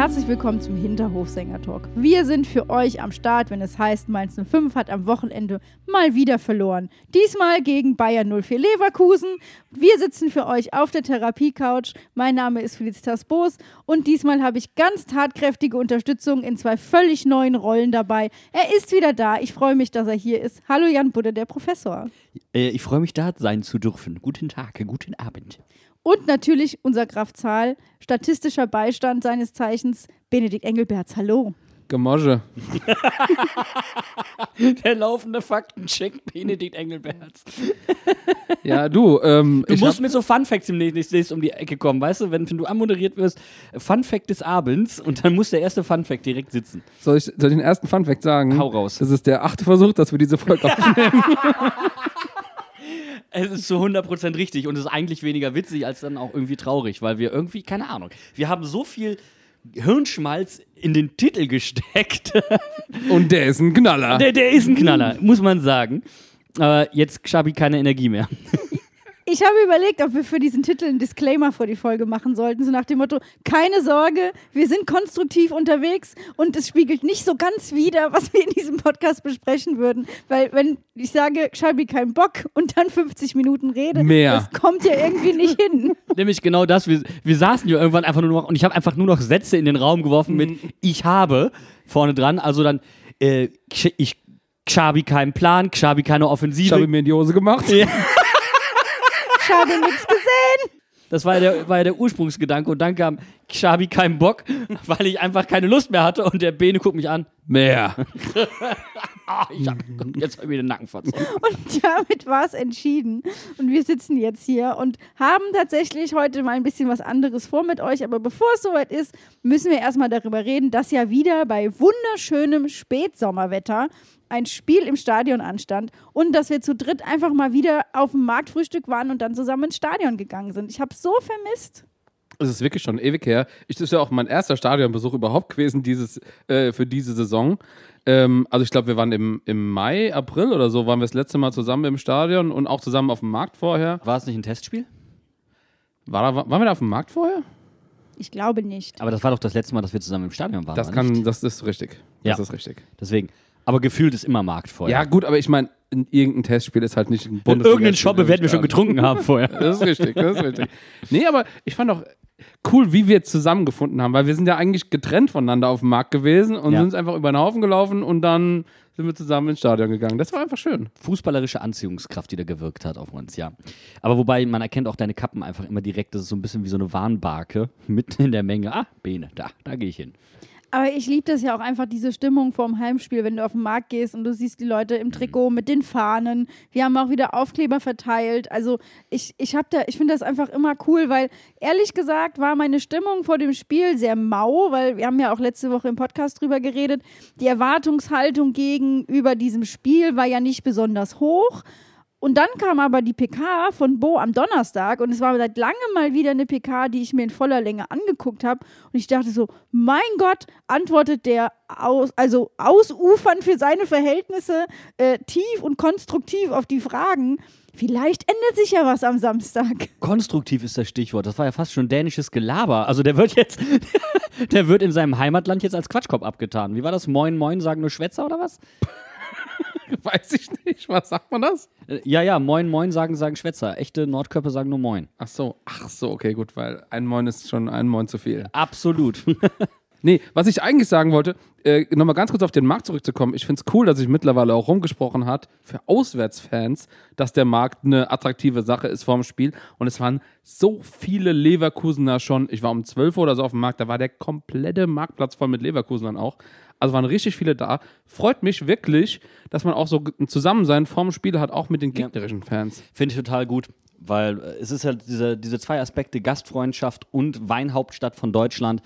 herzlich willkommen zum Hinterhofsänger-Talk. Wir sind für euch am Start, wenn es heißt, Mainz 05 hat am Wochenende mal wieder verloren. Diesmal gegen Bayern 04 Leverkusen. Wir sitzen für euch auf der Therapiecouch. Mein Name ist Felicitas Boos und diesmal habe ich ganz tatkräftige Unterstützung in zwei völlig neuen Rollen dabei. Er ist wieder da. Ich freue mich, dass er hier ist. Hallo Jan Budde, der Professor. Äh, ich freue mich, da sein zu dürfen. Guten Tag, guten Abend. Und natürlich unser Graf Zahl, statistischer Beistand seines Zeichens, Benedikt Engelberts. Hallo. Gemosche. Der laufende Faktencheck Benedikt Engelberts. Ja, du, ähm, Du ich musst mit so Fun Facts im nächsten um die Ecke kommen, weißt du, wenn, wenn du anmoderiert wirst, Fun Fact des Abends und dann muss der erste Fun Fact direkt sitzen. soll, ich, soll ich den ersten Funfact sagen? Hau raus. Das ist der achte Versuch, dass wir diese Folge aufnehmen. Es ist zu 100% richtig und es ist eigentlich weniger witzig als dann auch irgendwie traurig, weil wir irgendwie, keine Ahnung, wir haben so viel Hirnschmalz in den Titel gesteckt. Und der ist ein Knaller. der, der ist ein Knaller, muss man sagen. Aber jetzt habe ich keine Energie mehr. Ich habe überlegt, ob wir für diesen Titel einen Disclaimer vor die Folge machen sollten, so nach dem Motto, keine Sorge, wir sind konstruktiv unterwegs und es spiegelt nicht so ganz wider, was wir in diesem Podcast besprechen würden. Weil wenn ich sage, Schabi kein Bock und dann 50 Minuten rede, Mehr. das kommt ja irgendwie nicht hin. Nämlich genau das. Wir, wir saßen ja irgendwann einfach nur noch und ich habe einfach nur noch Sätze in den Raum geworfen mit Ich habe vorne dran. Also dann, äh, ich, Xabi keinen Plan, Xabi keine Ich Offensive. habe mir in die Hose gemacht. Schabi nichts gesehen. Das war ja der, war ja der Ursprungsgedanke. Und dann kam Xabi keinen Bock, weil ich einfach keine Lust mehr hatte. Und der Bene guckt mich an. Mehr. Ah, ich hab, jetzt hab ich mir den Nacken verzogen. Und damit war es entschieden. Und wir sitzen jetzt hier und haben tatsächlich heute mal ein bisschen was anderes vor mit euch. Aber bevor es soweit ist, müssen wir erstmal darüber reden, dass ja wieder bei wunderschönem Spätsommerwetter ein Spiel im Stadion anstand und dass wir zu dritt einfach mal wieder auf dem Marktfrühstück waren und dann zusammen ins Stadion gegangen sind. Ich habe so vermisst. Es ist wirklich schon ewig her. Ich, das ist ja auch mein erster Stadionbesuch überhaupt gewesen dieses, äh, für diese Saison. Ähm, also ich glaube, wir waren im, im Mai, April oder so, waren wir das letzte Mal zusammen im Stadion und auch zusammen auf dem Markt vorher. War es nicht ein Testspiel? War da, waren wir da auf dem Markt vorher? Ich glaube nicht. Aber das war doch das letzte Mal, dass wir zusammen im Stadion waren. Das kann, nicht? das ist richtig. Ja. Das ist richtig. Deswegen. Aber gefühlt ist immer Markt vorher. Ja, gut, aber ich meine, irgendein Testspiel ist halt nicht ein In Bundesliga. irgendeinen Shoppe werden wir schon getrunken haben vorher. Das ist richtig, das ist richtig. Nee, aber ich fand auch cool, wie wir zusammengefunden haben, weil wir sind ja eigentlich getrennt voneinander auf dem Markt gewesen und Ja. sind einfach über den Haufen gelaufen und dann sind wir zusammen ins Stadion gegangen. Das war einfach schön. fußballerische Anziehungskraft, die da gewirkt hat auf uns, ja. Aber wobei, man erkennt auch deine Kappen einfach immer direkt, das ist so ein bisschen wie so eine Warnbarke mitten in der Menge. Ah, Bene, da, da gehe ich hin. Aber ich liebe das ja auch einfach, diese Stimmung vorm Heimspiel, wenn du auf den Markt gehst und du siehst die Leute im Trikot mit den Fahnen. Wir haben auch wieder Aufkleber verteilt. Also ich, ich habe da, ich finde das einfach immer cool, weil ehrlich gesagt war meine Stimmung vor dem Spiel sehr mau, weil wir haben ja auch letzte Woche im Podcast drüber geredet. Die Erwartungshaltung gegenüber diesem Spiel war ja nicht besonders hoch. Und dann kam aber die PK von Bo am Donnerstag und es war seit langem mal wieder eine PK, die ich mir in voller Länge angeguckt habe. Und ich dachte so, mein Gott, antwortet der aus, also ausufernd für seine Verhältnisse äh, tief und konstruktiv auf die Fragen. Vielleicht ändert sich ja was am Samstag. Konstruktiv ist das Stichwort. Das war ja fast schon dänisches Gelaber. Also der wird jetzt, der wird in seinem Heimatland jetzt als Quatschkopf abgetan. Wie war das? Moin, moin, sagen nur Schwätzer oder was? Weiß ich nicht, was sagt man das? Ja, ja, moin, moin, sagen, sagen Schwätzer. Echte Nordkörper sagen nur moin. Ach so, ach so, okay, gut, weil ein Moin ist schon ein Moin zu viel. Absolut. Nee, was ich eigentlich sagen wollte, äh, nochmal ganz kurz auf den Markt zurückzukommen. Ich finde es cool, dass sich mittlerweile auch rumgesprochen hat für Auswärtsfans, dass der Markt eine attraktive Sache ist vorm Spiel. Und es waren so viele Leverkusener schon. Ich war um 12 Uhr oder so auf dem Markt, da war der komplette Marktplatz voll mit Leverkusenern auch. Also waren richtig viele da. Freut mich wirklich, dass man auch so ein Zusammensein vorm Spiel hat, auch mit den gegnerischen Fans. Finde ich total gut, weil es ist halt diese, diese zwei Aspekte, Gastfreundschaft und Weinhauptstadt von Deutschland.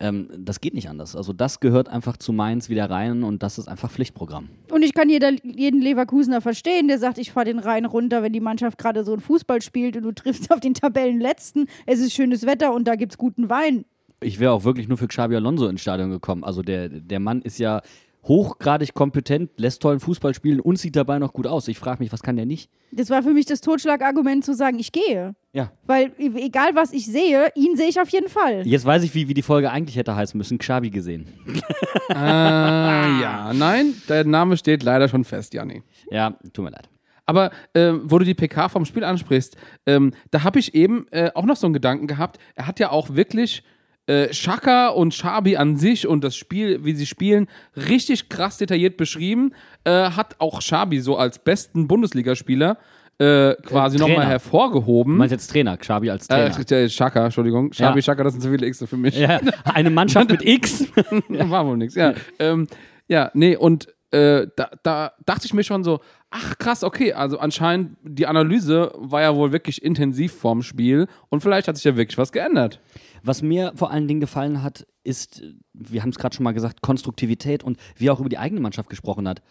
Ähm, das geht nicht anders. Also das gehört einfach zu Mainz wieder rein und das ist einfach Pflichtprogramm. Und ich kann jeder, jeden Leverkusener verstehen, der sagt, ich fahre den Rhein runter, wenn die Mannschaft gerade so ein Fußball spielt und du triffst auf den Tabellenletzten. Es ist schönes Wetter und da gibt es guten Wein. Ich wäre auch wirklich nur für Xabi Alonso ins Stadion gekommen. Also der, der Mann ist ja hochgradig kompetent, lässt tollen Fußball spielen und sieht dabei noch gut aus. Ich frage mich, was kann der nicht? Das war für mich das Totschlagargument zu sagen, ich gehe. Ja. Weil e- egal was ich sehe, ihn sehe ich auf jeden Fall. Jetzt weiß ich, wie, wie die Folge eigentlich hätte heißen müssen. Xabi gesehen. Ah, ja, nein, der Name steht leider schon fest, Janni. Ja, tut mir leid. Aber ähm, wo du die PK vom Spiel ansprichst, ähm, da habe ich eben äh, auch noch so einen Gedanken gehabt. Er hat ja auch wirklich äh, Schaka und Schabi an sich und das Spiel, wie sie spielen, richtig krass detailliert beschrieben. Äh, hat auch Schabi so als besten Bundesligaspieler äh, quasi Äh, nochmal hervorgehoben. Du meinst jetzt Trainer, Xabi als Trainer. Äh, Schaka, Entschuldigung. Schabi, Ja. Schaka, das sind zu viele X für mich. ja, eine Mannschaft mit X. War wohl nix. Ja, ähm, ja nee, und äh, da, da dachte ich mir schon so, ach krass, okay, also anscheinend die Analyse war ja wohl wirklich intensiv vorm Spiel und vielleicht hat sich ja wirklich was geändert. Was mir vor allen Dingen gefallen hat, ist, wir haben es gerade schon mal gesagt, Konstruktivität und wie er auch über die eigene Mannschaft gesprochen hat.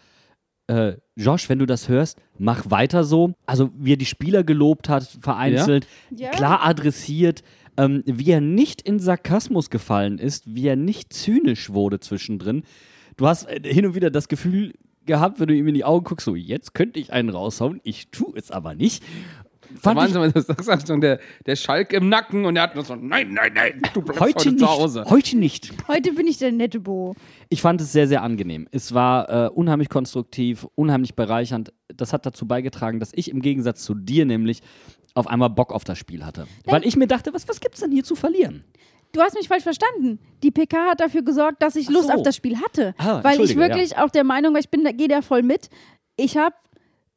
Äh, Josh, wenn du das hörst, mach weiter so. Also wie er die Spieler gelobt hat, vereinzelt, Ja. klar adressiert, ähm, wie er nicht in Sarkasmus gefallen ist, wie er nicht zynisch wurde zwischendrin. Du hast äh, hin und wieder das Gefühl gehabt, wenn du ihm in die Augen guckst, so jetzt könnte ich einen raushauen, ich tue es aber nicht. Fand mal, das sagt schon der, der Schalk im Nacken und er hat nur so, nein, nein, nein, du bleibst heute heute, nicht. zu Hause. Heute nicht. Heute bin ich der nette Bo. Ich fand es sehr, sehr angenehm. Es war äh, unheimlich konstruktiv, unheimlich bereichernd. Das hat dazu beigetragen, dass ich im Gegensatz zu dir nämlich auf einmal Bock auf das Spiel hatte. Weil ich mir dachte, was, was gibt's denn hier zu verlieren? Du hast mich falsch verstanden. Die PK hat dafür gesorgt, dass ich Lust so. auf das Spiel hatte. Ah, weil ich wirklich auch der Meinung war, ich bin, da gehe da voll mit. Ich habe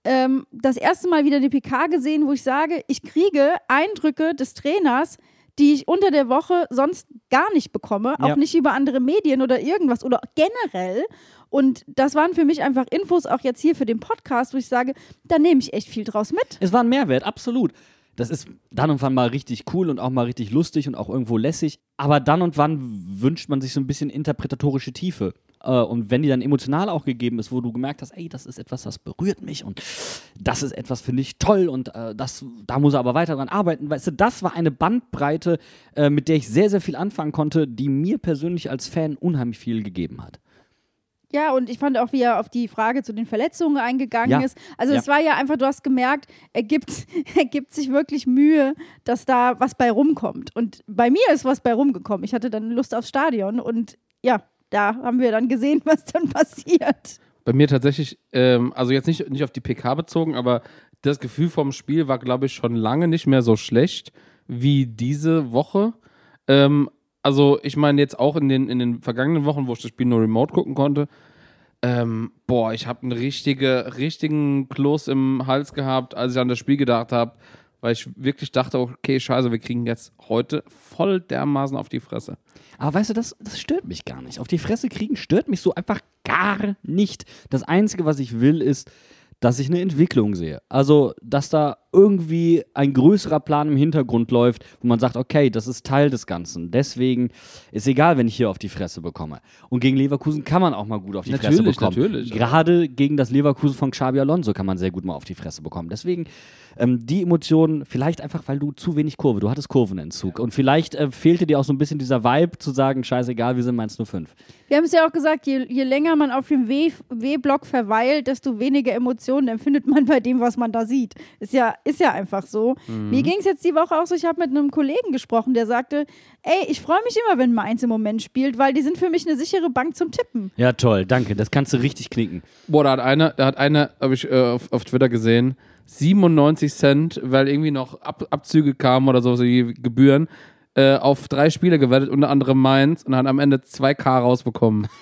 ähm, das erste Mal wieder die PK gesehen, wo ich sage, ich kriege Eindrücke des Trainers, die ich unter der Woche sonst gar nicht bekomme, Ja. auch nicht über andere Medien oder irgendwas oder generell. Und das waren für mich einfach Infos, auch jetzt hier für den Podcast, wo ich sage, da nehme ich echt viel draus mit. Es war ein Mehrwert, absolut. Das ist dann und wann mal richtig cool und auch mal richtig lustig und auch irgendwo lässig. Aber dann und wann wünscht man sich so ein bisschen interpretatorische Tiefe. Äh, Und wenn die dann emotional auch gegeben ist, wo du gemerkt hast, ey, das ist etwas, das berührt mich und das ist etwas, finde ich toll und äh, das, da muss er aber weiter dran arbeiten. Weißt du, das war eine Bandbreite, äh, mit der ich sehr, sehr viel anfangen konnte, die mir persönlich als Fan unheimlich viel gegeben hat. Ja, und ich fand auch, wie er auf die Frage zu den Verletzungen eingegangen Ja. ist. Also Ja. es war ja einfach, du hast gemerkt, er gibt, er gibt sich wirklich Mühe, dass da was bei rumkommt. Und bei mir ist was bei rumgekommen. Ich hatte dann Lust aufs Stadion und ja, da haben wir dann gesehen, was dann passiert. Bei mir tatsächlich, ähm, also jetzt nicht, nicht auf die PK bezogen, aber das Gefühl vom Spiel war, glaube ich, schon lange nicht mehr so schlecht wie diese Woche. Ähm, also ich meine jetzt auch in den, in den vergangenen Wochen, wo ich das Spiel nur remote gucken konnte, ähm, boah, ich habe einen richtige, richtigen Kloß im Hals gehabt, als ich an das Spiel gedacht habe, weil ich wirklich dachte, okay, scheiße, wir kriegen jetzt heute voll dermaßen auf die Fresse. Aber weißt du, das, das stört mich gar nicht. Auf die Fresse kriegen stört mich so einfach gar nicht. Das Einzige, was ich will, ist, dass ich eine Entwicklung sehe. Also, dass da irgendwie ein größerer Plan im Hintergrund läuft, wo man sagt, okay, das ist Teil des Ganzen. Deswegen ist egal, wenn ich hier auf die Fresse bekomme. Und gegen Leverkusen kann man auch mal gut auf die Fresse Natürlich, bekommen. natürlich. Gerade gegen das Leverkusen von Xabi Alonso kann man sehr gut mal auf die Fresse bekommen. Deswegen ähm, die Emotionen, vielleicht einfach, weil du zu wenig Kurve, du hattest Kurvenentzug. Und vielleicht äh, fehlte dir auch so ein bisschen dieser Vibe zu sagen, scheißegal, wir sind Mainz 05. Wir haben es ja auch gesagt, je, je länger man auf dem W-Block verweilt, desto weniger Emotionen empfindet man bei dem, was man da sieht. Ist ja, ist ja einfach so. Mir ging es jetzt die Woche auch so, ich habe mit einem Kollegen gesprochen, der sagte, ey, ich freue mich immer, wenn Mainz im Moment spielt, weil die sind für mich eine sichere Bank zum Tippen. Ja, toll, danke. Das kannst du richtig knicken. Boah, da hat einer, da hat einer, habe ich äh, auf, auf Twitter gesehen, 97 Cent, weil irgendwie noch Ab, Abzüge kamen oder so, so die Gebühren, äh, auf drei Spiele gewettet, unter anderem Mainz, und hat am Ende 2K rausbekommen.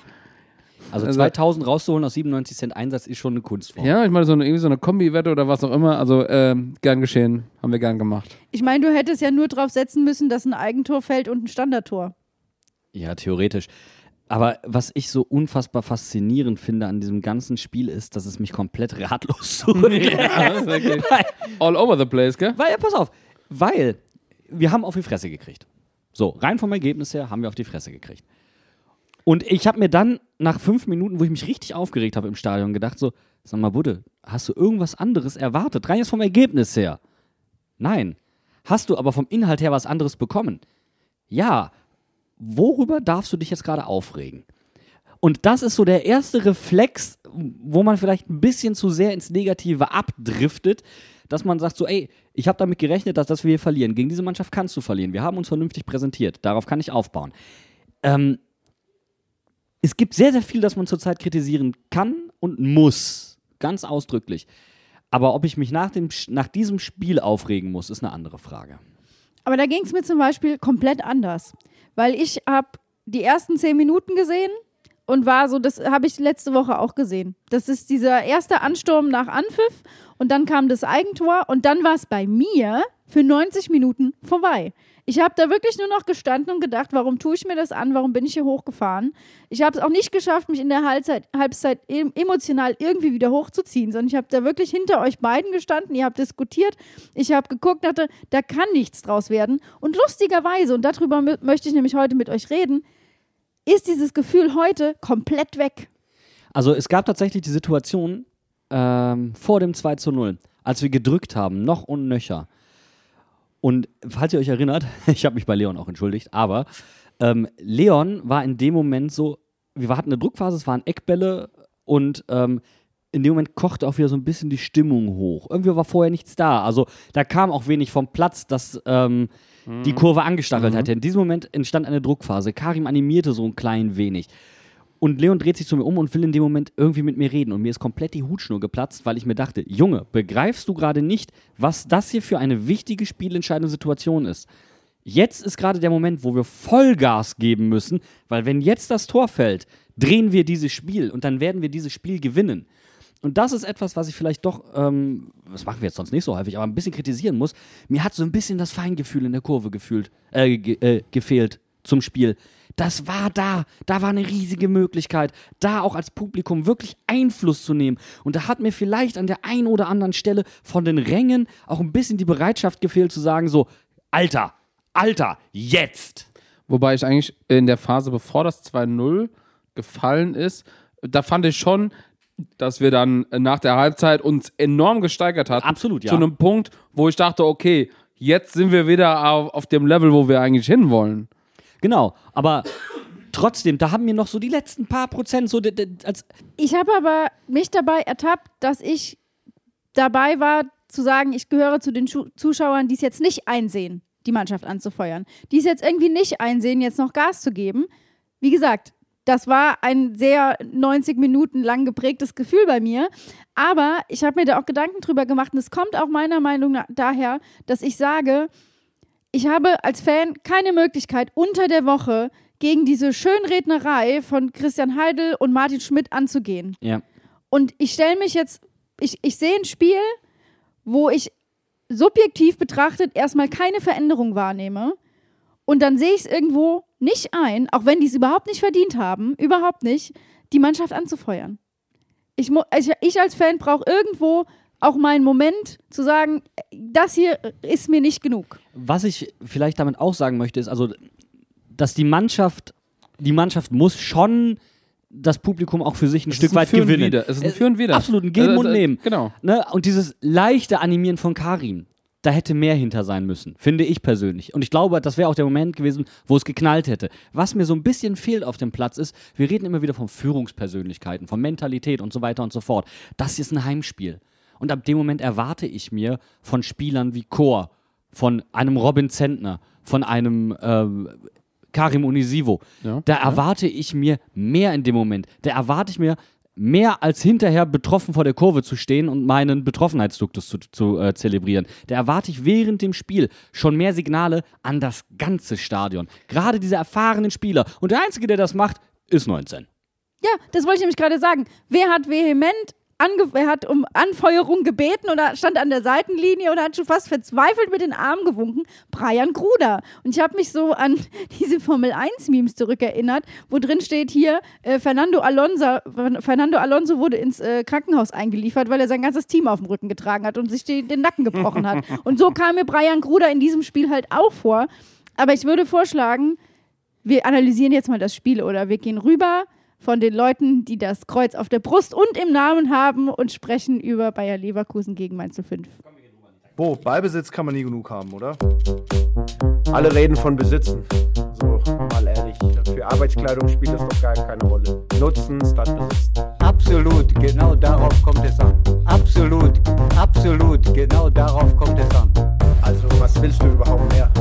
Also Also- 2000 rauszuholen aus 97 Cent Einsatz ist schon eine Kunstform. Ja, ich meine, so eine, irgendwie so eine Kombi-Wette oder was auch immer. Also, ähm, gern geschehen. Haben wir gern gemacht. Ich meine, du hättest ja nur drauf setzen müssen, dass ein Eigentor fällt und ein Standardtor. Ja, theoretisch. Aber was ich so unfassbar faszinierend finde an diesem ganzen Spiel ist, dass es mich komplett ratlos zurücklässt. Ja, all over the place, gell? Weil, pass auf, weil wir haben auf die Fresse gekriegt. So, rein vom Ergebnis her haben wir auf die Fresse gekriegt. Und ich habe mir dann nach fünf Minuten, wo ich mich richtig aufgeregt habe im Stadion, gedacht so, sag mal, Budde, hast du irgendwas anderes erwartet? Rein jetzt vom Ergebnis her. Nein. Hast du aber vom Inhalt her was anderes bekommen? Ja. Worüber darfst du dich jetzt gerade aufregen? Und das ist so der erste Reflex, wo man vielleicht ein bisschen zu sehr ins Negative abdriftet, dass man sagt so, ey, ich habe damit gerechnet, dass, dass wir hier verlieren. Gegen diese Mannschaft kannst du verlieren. Wir haben uns vernünftig präsentiert. Darauf kann ich aufbauen. Ähm, es gibt sehr, sehr viel, das man zurzeit kritisieren kann und muss. Ganz ausdrücklich. Aber ob ich mich nach, dem, nach diesem Spiel aufregen muss, ist eine andere Frage. Aber da ging es mir zum Beispiel komplett anders. Weil ich habe die ersten zehn Minuten gesehen und war so, das habe ich letzte Woche auch gesehen. Das ist dieser erste Ansturm nach Anpfiff und dann kam das Eigentor und dann war es bei mir für 90 Minuten vorbei. Ich habe da wirklich nur noch gestanden und gedacht, warum tue ich mir das an, warum bin ich hier hochgefahren? Ich habe es auch nicht geschafft, mich in der Halbzeit, Halbzeit em- emotional irgendwie wieder hochzuziehen, sondern ich habe da wirklich hinter euch beiden gestanden, ihr habt diskutiert, ich habe geguckt, dachte, da kann nichts draus werden. Und lustigerweise, und darüber mö- möchte ich nämlich heute mit euch reden, ist dieses Gefühl heute komplett weg. Also es gab tatsächlich die Situation ähm, vor dem 2 zu 0, als wir gedrückt haben, noch und nöcher. Und falls ihr euch erinnert, ich habe mich bei Leon auch entschuldigt, aber ähm, Leon war in dem Moment so, wir hatten eine Druckphase, es waren Eckbälle und ähm, in dem Moment kochte auch wieder so ein bisschen die Stimmung hoch. Irgendwie war vorher nichts da. Also da kam auch wenig vom Platz, dass ähm, die Kurve angestachelt hatte. In diesem Moment entstand eine Druckphase. Karim animierte so ein klein wenig. Und Leon dreht sich zu mir um und will in dem Moment irgendwie mit mir reden. Und mir ist komplett die Hutschnur geplatzt, weil ich mir dachte, Junge, begreifst du gerade nicht, was das hier für eine wichtige spielentscheidende Situation ist? Jetzt ist gerade der Moment, wo wir Vollgas geben müssen, weil wenn jetzt das Tor fällt, drehen wir dieses Spiel und dann werden wir dieses Spiel gewinnen. Und das ist etwas, was ich vielleicht doch, ähm, das machen wir jetzt sonst nicht so häufig, aber ein bisschen kritisieren muss. Mir hat so ein bisschen das Feingefühl in der Kurve gefühlt, äh, ge äh, gefehlt zum Spiel. Das war da. Da war eine riesige Möglichkeit, da auch als Publikum wirklich Einfluss zu nehmen. Und da hat mir vielleicht an der einen oder anderen Stelle von den Rängen auch ein bisschen die Bereitschaft gefehlt zu sagen, so, Alter, Alter, jetzt. Wobei ich eigentlich in der Phase, bevor das 2-0 gefallen ist, da fand ich schon, dass wir dann nach der Halbzeit uns enorm gesteigert hatten. Absolut, ja. Zu einem Punkt, wo ich dachte, okay, jetzt sind wir wieder auf, auf dem Level, wo wir eigentlich hinwollen. Genau, aber trotzdem, da haben mir noch so die letzten paar Prozent so, als, Ich habe aber mich dabei ertappt, dass ich dabei war, zu sagen, ich gehöre zu den Schu Zuschauern, die es jetzt nicht einsehen, die Mannschaft anzufeuern. Die es jetzt irgendwie nicht einsehen, jetzt noch Gas zu geben. Wie gesagt, das war ein sehr 90 Minuten lang geprägtes Gefühl bei mir. Aber ich habe mir da auch Gedanken drüber gemacht und es kommt auch meiner Meinung nach daher, dass ich sage, ich habe als Fan keine Möglichkeit, unter der Woche gegen diese Schönrednerei von Christian Heidel und Martin Schmidt anzugehen. ja. Und ich stelle mich jetzt, ich, ich sehe ein Spiel, wo ich subjektiv betrachtet erstmal keine Veränderung wahrnehme. Und dann sehe ich es irgendwo nicht ein, auch wenn die es überhaupt nicht verdient haben, überhaupt nicht, die Mannschaft anzufeuern. Ich, ich, ich als Fan brauche irgendwo auch mal einen Moment zu sagen, das hier ist mir nicht genug. Was ich vielleicht damit auch sagen möchte, ist also, dass die Mannschaft, die Mannschaft muss schon das Publikum auch für sich ein Es Stück ist ein weit gewinnen. Wider. Es ist ein Äh, Für und Wider. Absolut, ein Geben Äh, und äh, Nehmen. Genau. Ne? Und dieses leichte Animieren von Karim, da hätte mehr hinter sein müssen, finde ich persönlich. Und ich glaube, das wäre auch der Moment gewesen, wo es geknallt hätte. Was mir so ein bisschen fehlt auf dem Platz ist, wir reden immer wieder von Führungspersönlichkeiten, von Mentalität und so weiter und so fort. Das ist ein Heimspiel. Und ab dem Moment erwarte ich mir von Spielern wie Chor, von einem Robin Zentner, von einem ähm, Karim Unisivo, Ja, da erwarte ich mir mehr in dem Moment. Da erwarte ich mir mehr als hinterher betroffen vor der Kurve zu stehen und meinen Betroffenheitsduktus zu, zu äh, zelebrieren. Da erwarte ich während dem Spiel schon mehr Signale an das ganze Stadion. Gerade diese erfahrenen Spieler. Und der Einzige, der das macht, ist 19. Ja, das wollte ich nämlich gerade sagen. Wer hat vehement ange er hat um Anfeuerung gebeten oder stand an der Seitenlinie und hat schon fast verzweifelt mit den Armen gewunken. Brian Gruder. Und ich habe mich so an diese Formel 1 Memes zurückerinnert, wo drin steht hier, äh, Fernando, Alonso, Fernando Alonso wurde ins äh, Krankenhaus eingeliefert, weil er sein ganzes Team auf dem Rücken getragen hat und sich die, den Nacken gebrochen hat. Und so kam mir Brian Gruder in diesem Spiel halt auch vor. Aber ich würde vorschlagen, wir analysieren jetzt mal das Spiel oder wir gehen rüber von den Leuten, die das Kreuz auf der Brust und im Namen haben und sprechen über Bayer Leverkusen gegen Mainz 05. Bo, Ballbesitz kann man nie genug haben, oder? Alle reden von Besitzen. So, mal ehrlich, für Arbeitskleidung spielt das doch gar keine Rolle. Nutzen statt Besitzen. Absolut, genau darauf kommt es an. Absolut, absolut, genau darauf kommt es an. Also, was willst du überhaupt mehr?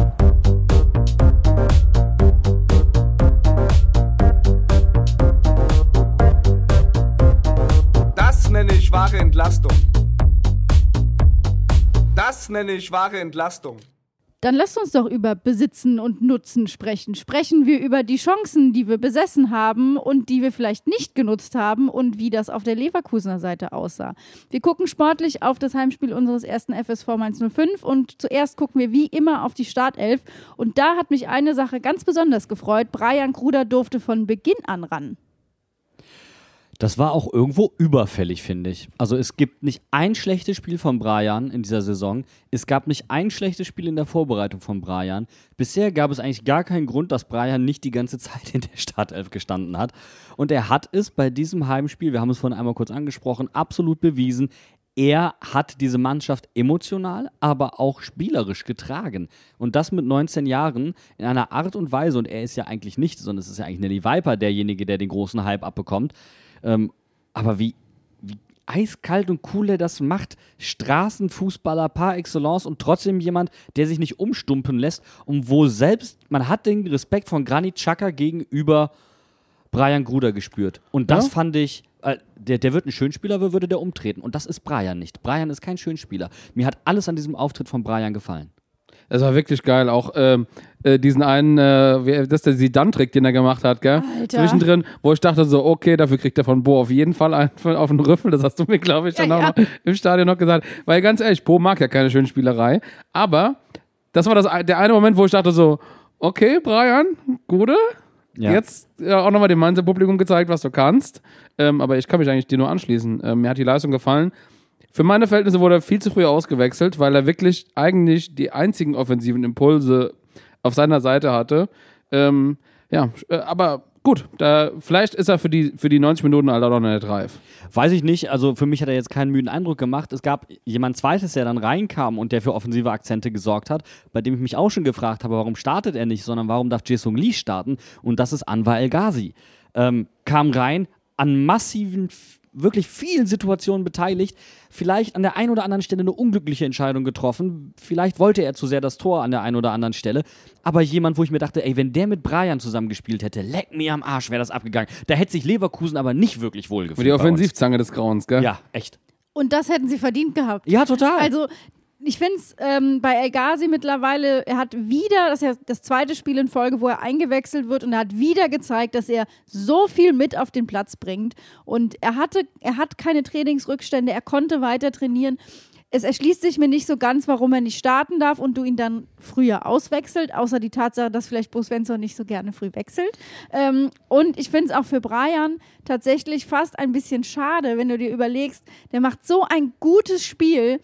Das nenne ich wahre Entlastung. Dann lasst uns doch über Besitzen und Nutzen sprechen. Sprechen wir über die Chancen, die wir besessen haben und die wir vielleicht nicht genutzt haben und wie das auf der Leverkusener Seite aussah. Wir gucken sportlich auf das Heimspiel unseres ersten FSV Mainz 05 und zuerst gucken wir wie immer auf die Startelf. Und da hat mich eine Sache ganz besonders gefreut. Brian Kruder durfte von Beginn an ran. Das war auch irgendwo überfällig, finde ich. Also es gibt nicht ein schlechtes Spiel von Brian in dieser Saison. Es gab nicht ein schlechtes Spiel in der Vorbereitung von Brian. Bisher gab es eigentlich gar keinen Grund, dass Brian nicht die ganze Zeit in der Startelf gestanden hat. Und er hat es bei diesem Heimspiel, wir haben es vorhin einmal kurz angesprochen, absolut bewiesen. Er hat diese Mannschaft emotional, aber auch spielerisch getragen. Und das mit 19 Jahren in einer Art und Weise, und er ist ja eigentlich nicht, sondern es ist ja eigentlich Nelly Viper derjenige, der den großen Hype abbekommt. Ähm, aber wie, wie eiskalt und cool er das macht. Straßenfußballer par excellence und trotzdem jemand, der sich nicht umstumpen lässt und wo selbst, man hat den Respekt von Granit Xhaka gegenüber Brian Gruder gespürt. Und das Ja? fand ich, äh, der, der wird ein Schönspieler, würde der umtreten. Und das ist Brian nicht. Brian ist kein Schönspieler. Mir hat alles an diesem Auftritt von Brian gefallen. Das war wirklich geil. Auch ähm, äh, diesen einen, äh, wie- das ist der Sidan-Trick, den er gemacht hat, gell? Alter. Zwischendrin, wo ich dachte so, okay, dafür kriegt er von Bo auf jeden Fall einen auf den Rüffel. Das hast du mir, glaube ich, dann Ja, auch ja. im Stadion noch gesagt. Weil ganz ehrlich, Bo mag ja keine Schönspielerei. Aber das war das, der eine Moment, wo ich dachte so, okay, Brian, gute. Ja. Jetzt ja, auch nochmal dem Mainzer Publikum gezeigt, was du kannst. Ähm, aber ich kann mich eigentlich dir nur anschließen. Ähm, mir hat die Leistung gefallen. Für meine Verhältnisse wurde er viel zu früh ausgewechselt, weil er wirklich eigentlich die einzigen offensiven Impulse auf seiner Seite hatte. Ähm, ja, äh, aber gut, da, vielleicht ist er für die, für die 90 Minuten Alter noch nicht reif. Weiß ich nicht, also für mich hat er jetzt keinen müden Eindruck gemacht. Es gab jemand zweites, der dann reinkam und der für offensive Akzente gesorgt hat, bei dem ich mich auch schon gefragt habe, warum startet er nicht, sondern warum darf Jason Lee starten? Und das ist Anwar El Ghazi. Ähm, kam rein, an massiven, wirklich vielen Situationen beteiligt, vielleicht an der einen oder anderen Stelle eine unglückliche Entscheidung getroffen, vielleicht wollte er zu sehr das Tor an der einen oder anderen Stelle, aber jemand, wo ich mir dachte, ey, wenn der mit Brian zusammengespielt hätte, leck mir am Arsch, wäre das abgegangen. Da hätte sich Leverkusen aber nicht wirklich wohl Für gefühlt. die. Offensivzange des Grauens, gell? Ja, echt. Und das hätten sie verdient gehabt. Ja, total. Also, ich finde es ähm, bei El Ghazi mittlerweile, er hat wieder, das ist ja das zweite Spiel in Folge, wo er eingewechselt wird und er hat wieder gezeigt, dass er so viel mit auf den Platz bringt. Und er hatte, er hat keine Trainingsrückstände, er konnte weiter trainieren. Es erschließt sich mir nicht so ganz, warum er nicht starten darf und du ihn dann früher auswechselt, außer die Tatsache, dass vielleicht Bo Svensson nicht so gerne früh wechselt. Ähm, und ich finde es auch für Brian tatsächlich fast ein bisschen schade, wenn du dir überlegst, der macht so ein gutes Spiel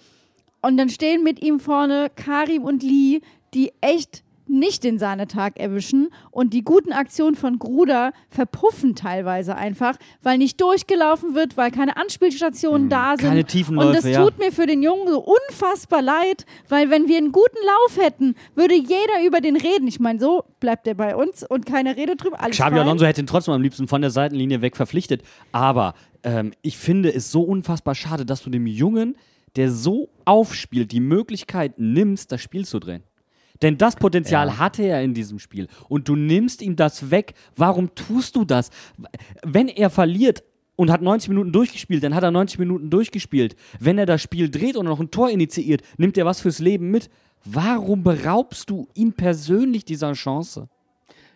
und dann stehen mit ihm vorne Karim und Lee, die echt nicht den Sahnetag erwischen und die guten Aktionen von Gruder verpuffen teilweise einfach, weil nicht durchgelaufen wird, weil keine Anspielstationen da sind. Mhm. keine tiefen Und das ja. tut mir für den Jungen so unfassbar leid, weil wenn wir einen guten Lauf hätten, würde jeder über den reden. Ich meine, so bleibt er bei uns und keine Rede drüber. Alles Xabi. Alonso hätte ihn trotzdem am liebsten von der Seitenlinie weg verpflichtet. Aber ähm, ich finde es so unfassbar schade, dass du dem Jungen, der so aufspielt, die Möglichkeit nimmst, das Spiel zu drehen. Denn das Potenzial hatte er in diesem Spiel. Und du nimmst ihm das weg. Warum tust du das? Wenn er verliert, und hat 90 Minuten durchgespielt, dann hat er 90 Minuten durchgespielt. Wenn er das Spiel dreht und noch ein Tor initiiert, nimmt er was fürs Leben mit. Warum beraubst du ihn persönlich dieser Chance?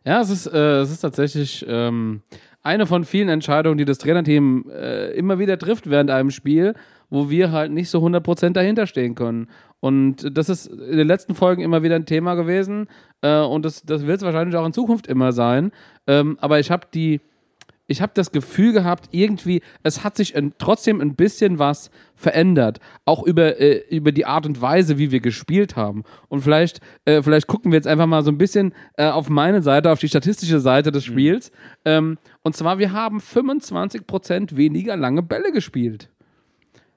Ja, es ist, äh, es ist tatsächlich ähm, eine von vielen Entscheidungen, die das Trainerteam äh, immer wieder trifft während einem Spiel, wo wir halt nicht so 100% dahinter stehen können. Und das ist in den letzten Folgen immer wieder ein Thema gewesen äh, und das, das wird es wahrscheinlich auch in Zukunft immer sein. Ähm, aber ich habe die, ich habe das Gefühl gehabt, irgendwie, es hat sich ein, trotzdem ein bisschen was verändert. Auch über, äh, über die Art und Weise, wie wir gespielt haben. Und vielleicht, äh, vielleicht gucken wir jetzt einfach mal so ein bisschen äh, auf meine Seite, auf die statistische Seite des Spiels. Ähm, und zwar, wir haben 25% weniger lange Bälle gespielt.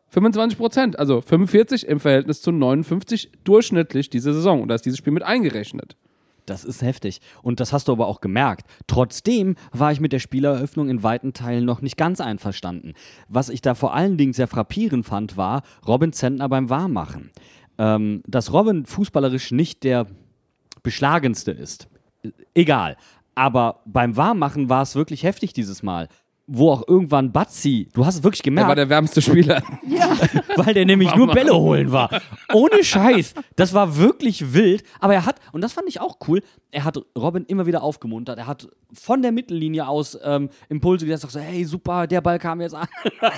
25 Prozent, also 45 im Verhältnis zu 59 durchschnittlich diese Saison. Und da ist dieses Spiel mit eingerechnet. Das ist heftig. Und das hast du aber auch gemerkt. Trotzdem war ich mit der Spieleröffnung in weiten Teilen noch nicht ganz einverstanden. Was ich da vor allen Dingen sehr frappierend fand, war Robin Zentner beim Warmmachen. Ähm, dass Robin fußballerisch nicht der beschlagenste ist, egal. Aber beim Warmmachen war es wirklich heftig dieses Mal. Wo auch irgendwann Batzi, du hast es wirklich Er gemerkt, war der wärmste Spieler. weil der nämlich nur Bälle holen war. Ohne Scheiß. Das war wirklich wild. Aber er hat, und das fand ich auch cool, er hat Robin immer wieder aufgemuntert. Er hat von der Mittellinie aus ähm, Impulse gesetzt, so, hey, super, der Ball kam jetzt an. Der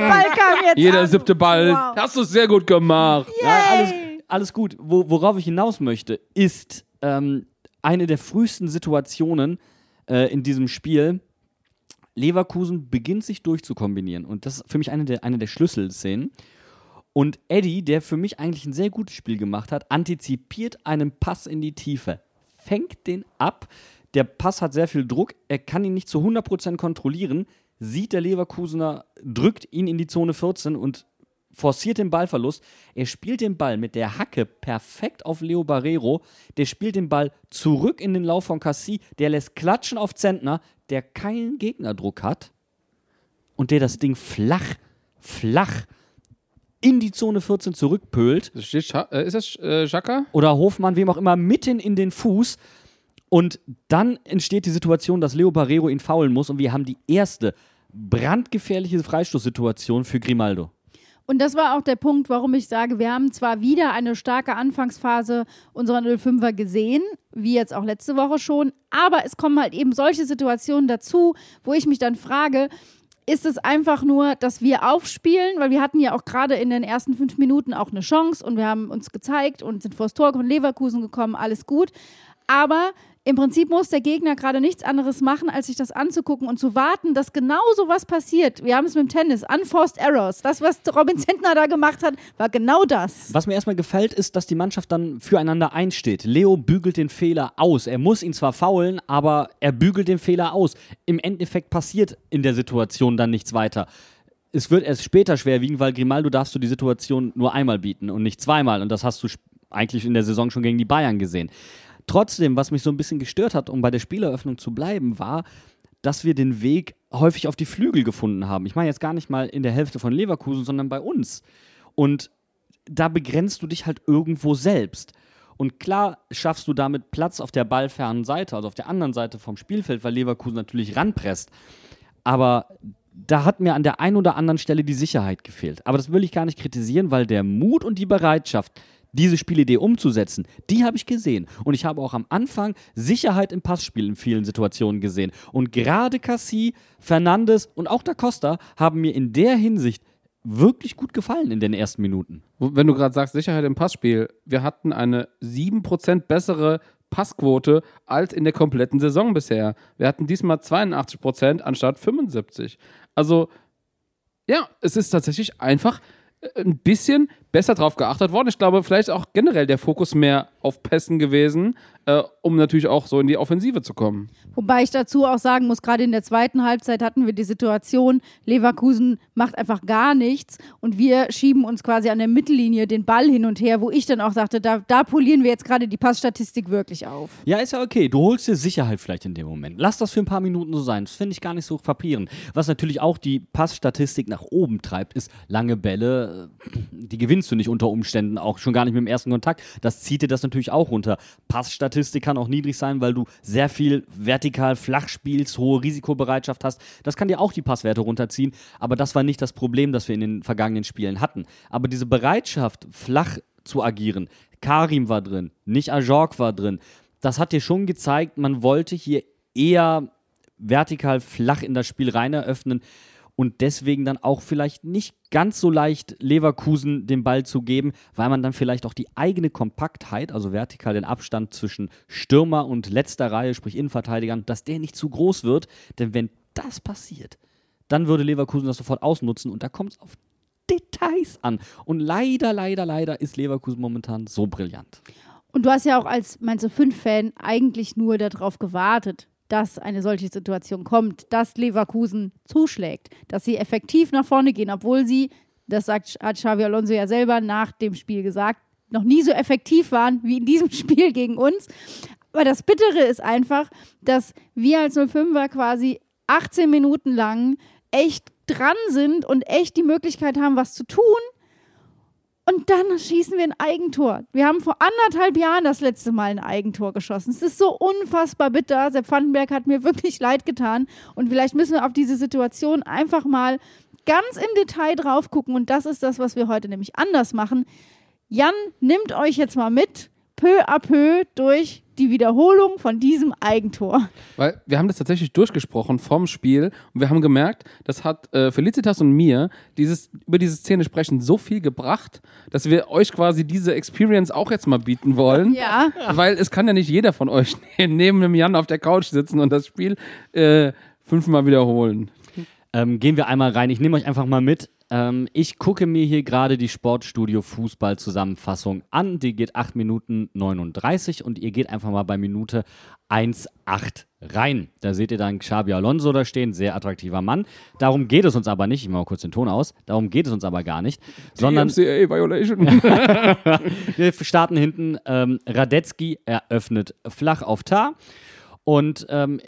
Ball kam jetzt Jeder an. siebte Ball. Wow. Hast du es sehr gut gemacht. Ja, alles, alles gut. Wo, worauf ich hinaus möchte, ist ähm, eine der frühesten Situationen äh, in diesem Spiel. Leverkusen beginnt sich durchzukombinieren. Und das ist für mich eine der, eine der Schlüsselszenen. Und Eddie, der für mich eigentlich ein sehr gutes Spiel gemacht hat, antizipiert einen Pass in die Tiefe, fängt den ab. Der Pass hat sehr viel Druck, er kann ihn nicht zu 100% kontrollieren, sieht der Leverkusener, drückt ihn in die Zone 14 und forciert den Ballverlust. Er spielt den Ball mit der Hacke perfekt auf Leo Barrero. Der spielt den Ball zurück in den Lauf von Cassie. Der lässt klatschen auf Zentner, der keinen Gegnerdruck hat und der das Ding flach, flach in die Zone 14 zurückpölt äh, ist das äh, Schaka? oder Hofmann, wem auch immer, mitten in den Fuß. Und dann entsteht die Situation, dass Leo Barrero ihn faulen muss und wir haben die erste brandgefährliche Freistoßsituation für Grimaldo. Und das war auch der Punkt, warum ich sage, wir haben zwar wieder eine starke Anfangsphase unserer 05er gesehen, wie jetzt auch letzte Woche schon, aber es kommen halt eben solche Situationen dazu, wo ich mich dann frage, ist es einfach nur, dass wir aufspielen, weil wir hatten ja auch gerade in den ersten fünf Minuten auch eine Chance und wir haben uns gezeigt und sind vor das Tor von Leverkusen gekommen, alles gut. Aber im Prinzip muss der Gegner gerade nichts anderes machen, als sich das anzugucken und zu warten, dass genau so was passiert. Wir haben es mit dem Tennis, Unforced Errors. Das, was Robin Zentner da gemacht hat, war genau das. Was mir erstmal gefällt, ist, dass die Mannschaft dann füreinander einsteht. Leo bügelt den Fehler aus. Er muss ihn zwar faulen, aber er bügelt den Fehler aus. Im Endeffekt passiert in der Situation dann nichts weiter. Es wird erst später schwerwiegen, weil Grimaldo darfst du die Situation nur einmal bieten und nicht zweimal. Und das hast du eigentlich in der Saison schon gegen die Bayern gesehen. Trotzdem, was mich so ein bisschen gestört hat, um bei der Spieleröffnung zu bleiben, war, dass wir den Weg häufig auf die Flügel gefunden haben. Ich meine jetzt gar nicht mal in der Hälfte von Leverkusen, sondern bei uns. Und da begrenzt du dich halt irgendwo selbst. Und klar schaffst du damit Platz auf der ballfernen Seite, also auf der anderen Seite vom Spielfeld, weil Leverkusen natürlich ranpresst. Aber da hat mir an der einen oder anderen Stelle die Sicherheit gefehlt. Aber das will ich gar nicht kritisieren, weil der Mut und die Bereitschaft, diese Spielidee umzusetzen, die habe ich gesehen. Und ich habe auch am Anfang Sicherheit im Passspiel in vielen Situationen gesehen. Und gerade Cassie, Fernandes und auch Da Costa haben mir in der Hinsicht wirklich gut gefallen in den ersten Minuten. Wenn du gerade sagst, Sicherheit im Passspiel, wir hatten eine 7% bessere Passquote als in der kompletten Saison bisher. Wir hatten diesmal 82% anstatt 75%. Also, ja, es ist tatsächlich einfach äh, ein bisschen besser drauf geachtet worden. Ich glaube, vielleicht auch generell der Fokus mehr auf Pässen gewesen, äh, um natürlich auch so in die Offensive zu kommen. Wobei ich dazu auch sagen muss, gerade in der zweiten Halbzeit hatten wir die Situation, Leverkusen macht einfach gar nichts und wir schieben uns quasi an der Mittellinie den Ball hin und her, wo ich dann auch sagte, da, da polieren wir jetzt gerade die Passstatistik wirklich auf. Ja, ist ja okay. Du holst dir Sicherheit vielleicht in dem Moment. Lass das für ein paar Minuten so sein. Das finde ich gar nicht so frappierend. Was natürlich auch die Passstatistik nach oben treibt, ist lange Bälle. Die Gewinnstatistik gewinnst du nicht unter Umständen, auch schon gar nicht mit dem ersten Kontakt. Das zieht dir das natürlich auch runter. Passstatistik kann auch niedrig sein, weil du sehr viel vertikal flach spielst, hohe Risikobereitschaft hast. Das kann dir auch die Passwerte runterziehen, aber das war nicht das Problem, das wir in den vergangenen Spielen hatten. Aber diese Bereitschaft, flach zu agieren, Karim war drin, nicht Ajork war drin, das hat dir schon gezeigt, man wollte hier eher vertikal flach in das Spiel rein eröffnen und deswegen dann auch vielleicht nicht ganz so leicht Leverkusen den Ball zu geben, weil man dann vielleicht auch die eigene Kompaktheit, also vertikal den Abstand zwischen Stürmer und letzter Reihe, sprich Innenverteidigern, dass der nicht zu groß wird. Denn wenn das passiert, dann würde Leverkusen das sofort ausnutzen und da kommt es auf Details an. Und leider, leider, leider ist Leverkusen momentan so brillant. Und du hast ja auch als Mainz 5-Fan eigentlich nur darauf gewartet, dass eine solche Situation kommt, dass Leverkusen zuschlägt, dass sie effektiv nach vorne gehen, obwohl sie, das sagt, hat Xavi Alonso ja selber nach dem Spiel gesagt, noch nie so effektiv waren wie in diesem Spiel gegen uns. Aber das Bittere ist einfach, dass wir als 05er quasi 18 Minuten lang echt dran sind und echt die Möglichkeit haben, was zu tun. Und dann schießen wir ein Eigentor. Wir haben vor anderthalb Jahren das letzte Mal ein Eigentor geschossen. Es ist so unfassbar bitter. Sepp Vandenberg hat mir wirklich leid getan. Und vielleicht müssen wir auf diese Situation einfach mal ganz im Detail drauf gucken. Und das ist das, was wir heute nämlich anders machen. Jan nimmt euch jetzt mal mit, peu à peu durch die Wiederholung von diesem Eigentor. Weil wir haben das tatsächlich durchgesprochen vom Spiel und wir haben gemerkt, das hat äh, Felicitas und mir dieses, über diese Szene sprechen so viel gebracht, dass wir euch quasi diese Experience auch jetzt mal bieten wollen. Ja. Weil es kann ja nicht jeder von euch neben dem Jan auf der Couch sitzen und das Spiel äh, fünfmal wiederholen. Ähm, gehen wir einmal rein. Ich nehme euch einfach mal mit. Ähm, ich gucke mir hier gerade die Sportstudio Fußball Zusammenfassung an. Die geht 8 Minuten 39 und ihr geht einfach mal bei Minute 1,8 rein. Da seht ihr dann Xabi Alonso da stehen, sehr attraktiver Mann. Darum geht es uns aber nicht. Ich mache mal kurz den Ton aus. Darum geht es uns aber gar nicht. Sondern Violation. wir starten hinten. Ähm, Radetzky eröffnet flach auf Tar. Und ähm,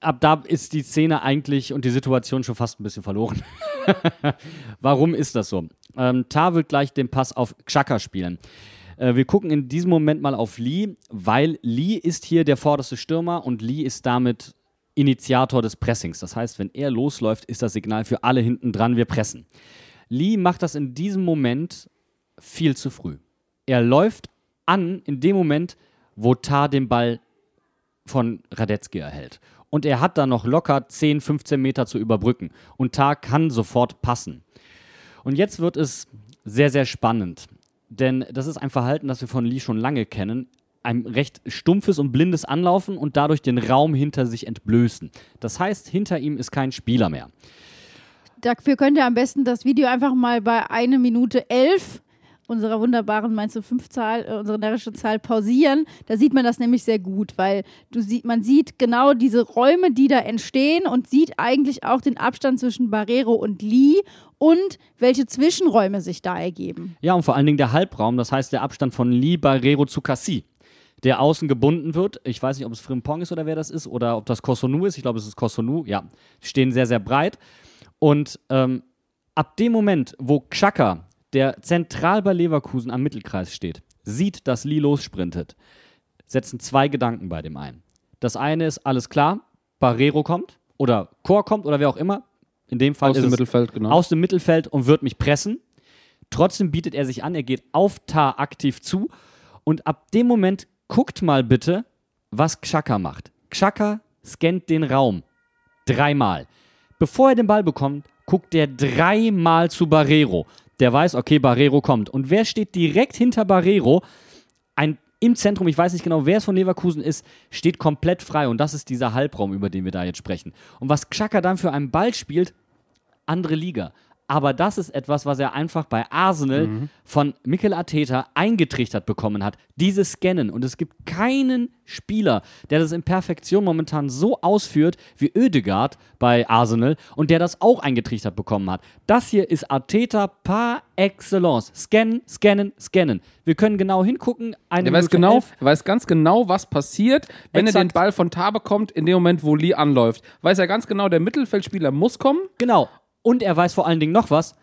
ab da ist die Szene eigentlich und die Situation schon fast ein bisschen verloren. Warum ist das so? Ähm, Tar wird gleich den Pass auf Xhaka spielen. Äh, wir gucken in diesem Moment mal auf Lee, weil Lee ist hier der vorderste Stürmer und Lee ist damit Initiator des Pressings. Das heißt, wenn er losläuft, ist das Signal für alle hinten dran, wir pressen. Lee macht das in diesem Moment viel zu früh. Er läuft an in dem Moment, wo Tar den Ball von Radetzky erhält. Und er hat dann noch locker 10, 15 Meter zu überbrücken. Und Tar kann sofort passen. Und jetzt wird es sehr, sehr spannend. Denn das ist ein Verhalten, das wir von Lee schon lange kennen. Ein recht stumpfes und blindes Anlaufen und dadurch den Raum hinter sich entblößen. Das heißt, hinter ihm ist kein Spieler mehr. Dafür könnt ihr am besten das Video einfach mal bei 1 Minute 11 unserer wunderbaren Mainz 5 Zahl, äh, unsere närrische Zahl pausieren. Da sieht man das nämlich sehr gut, weil du sieht, man sieht genau diese Räume, die da entstehen und sieht eigentlich auch den Abstand zwischen Barrero und Lee und welche Zwischenräume sich da ergeben. Ja, und vor allen Dingen der Halbraum, das heißt der Abstand von Lee Barrero zu Cassie. Der außen gebunden wird. Ich weiß nicht, ob es Frimpong ist oder wer das ist oder ob das Kosonu ist. Ich glaube, es ist Kosonu. Ja, die stehen sehr, sehr breit. Und ähm, ab dem Moment, wo Xhaka der zentral bei Leverkusen am Mittelkreis steht, sieht, dass Lee lossprintet, setzen zwei Gedanken bei dem ein. Das eine ist, alles klar, Barrero kommt oder Chor kommt oder wer auch immer. In dem Fall Aus dem Mittelfeld, genau. aus dem Mittelfeld und wird mich pressen. Trotzdem bietet er sich an, er geht auf Tar aktiv zu und ab dem Moment guckt mal bitte, was Xhaka macht. Xhaka scannt den Raum dreimal. Bevor er den Ball bekommt, guckt er dreimal zu Barrero. Der weiß, okay, Barrero kommt. Und wer steht direkt hinter Barrero? Ein im Zentrum, ich weiß nicht genau, wer es von Leverkusen ist, steht komplett frei. Und das ist dieser Halbraum, über den wir da jetzt sprechen. Und was Xhaka dann für einen Ball spielt, andere Liga. Aber das ist etwas, was er einfach bei Arsenal von Mikel Arteta eingetrichtert bekommen hat. Dieses Scannen. Und es gibt keinen Spieler, der das in Perfektion momentan so ausführt wie Oedegaard bei Arsenal und der das auch eingetrichtert bekommen hat. Das hier ist Arteta par excellence. Scannen, scannen, scannen. Wir können genau hingucken. Eine Er weiß, genau, elf. weiß ganz genau, was passiert, wenn er den Exakt. Ball von Tar bekommt, in dem Moment, wo Lee anläuft. Weiß er ganz genau, der Mittelfeldspieler muss kommen. Genau. Und er weiß vor allen Dingen noch was.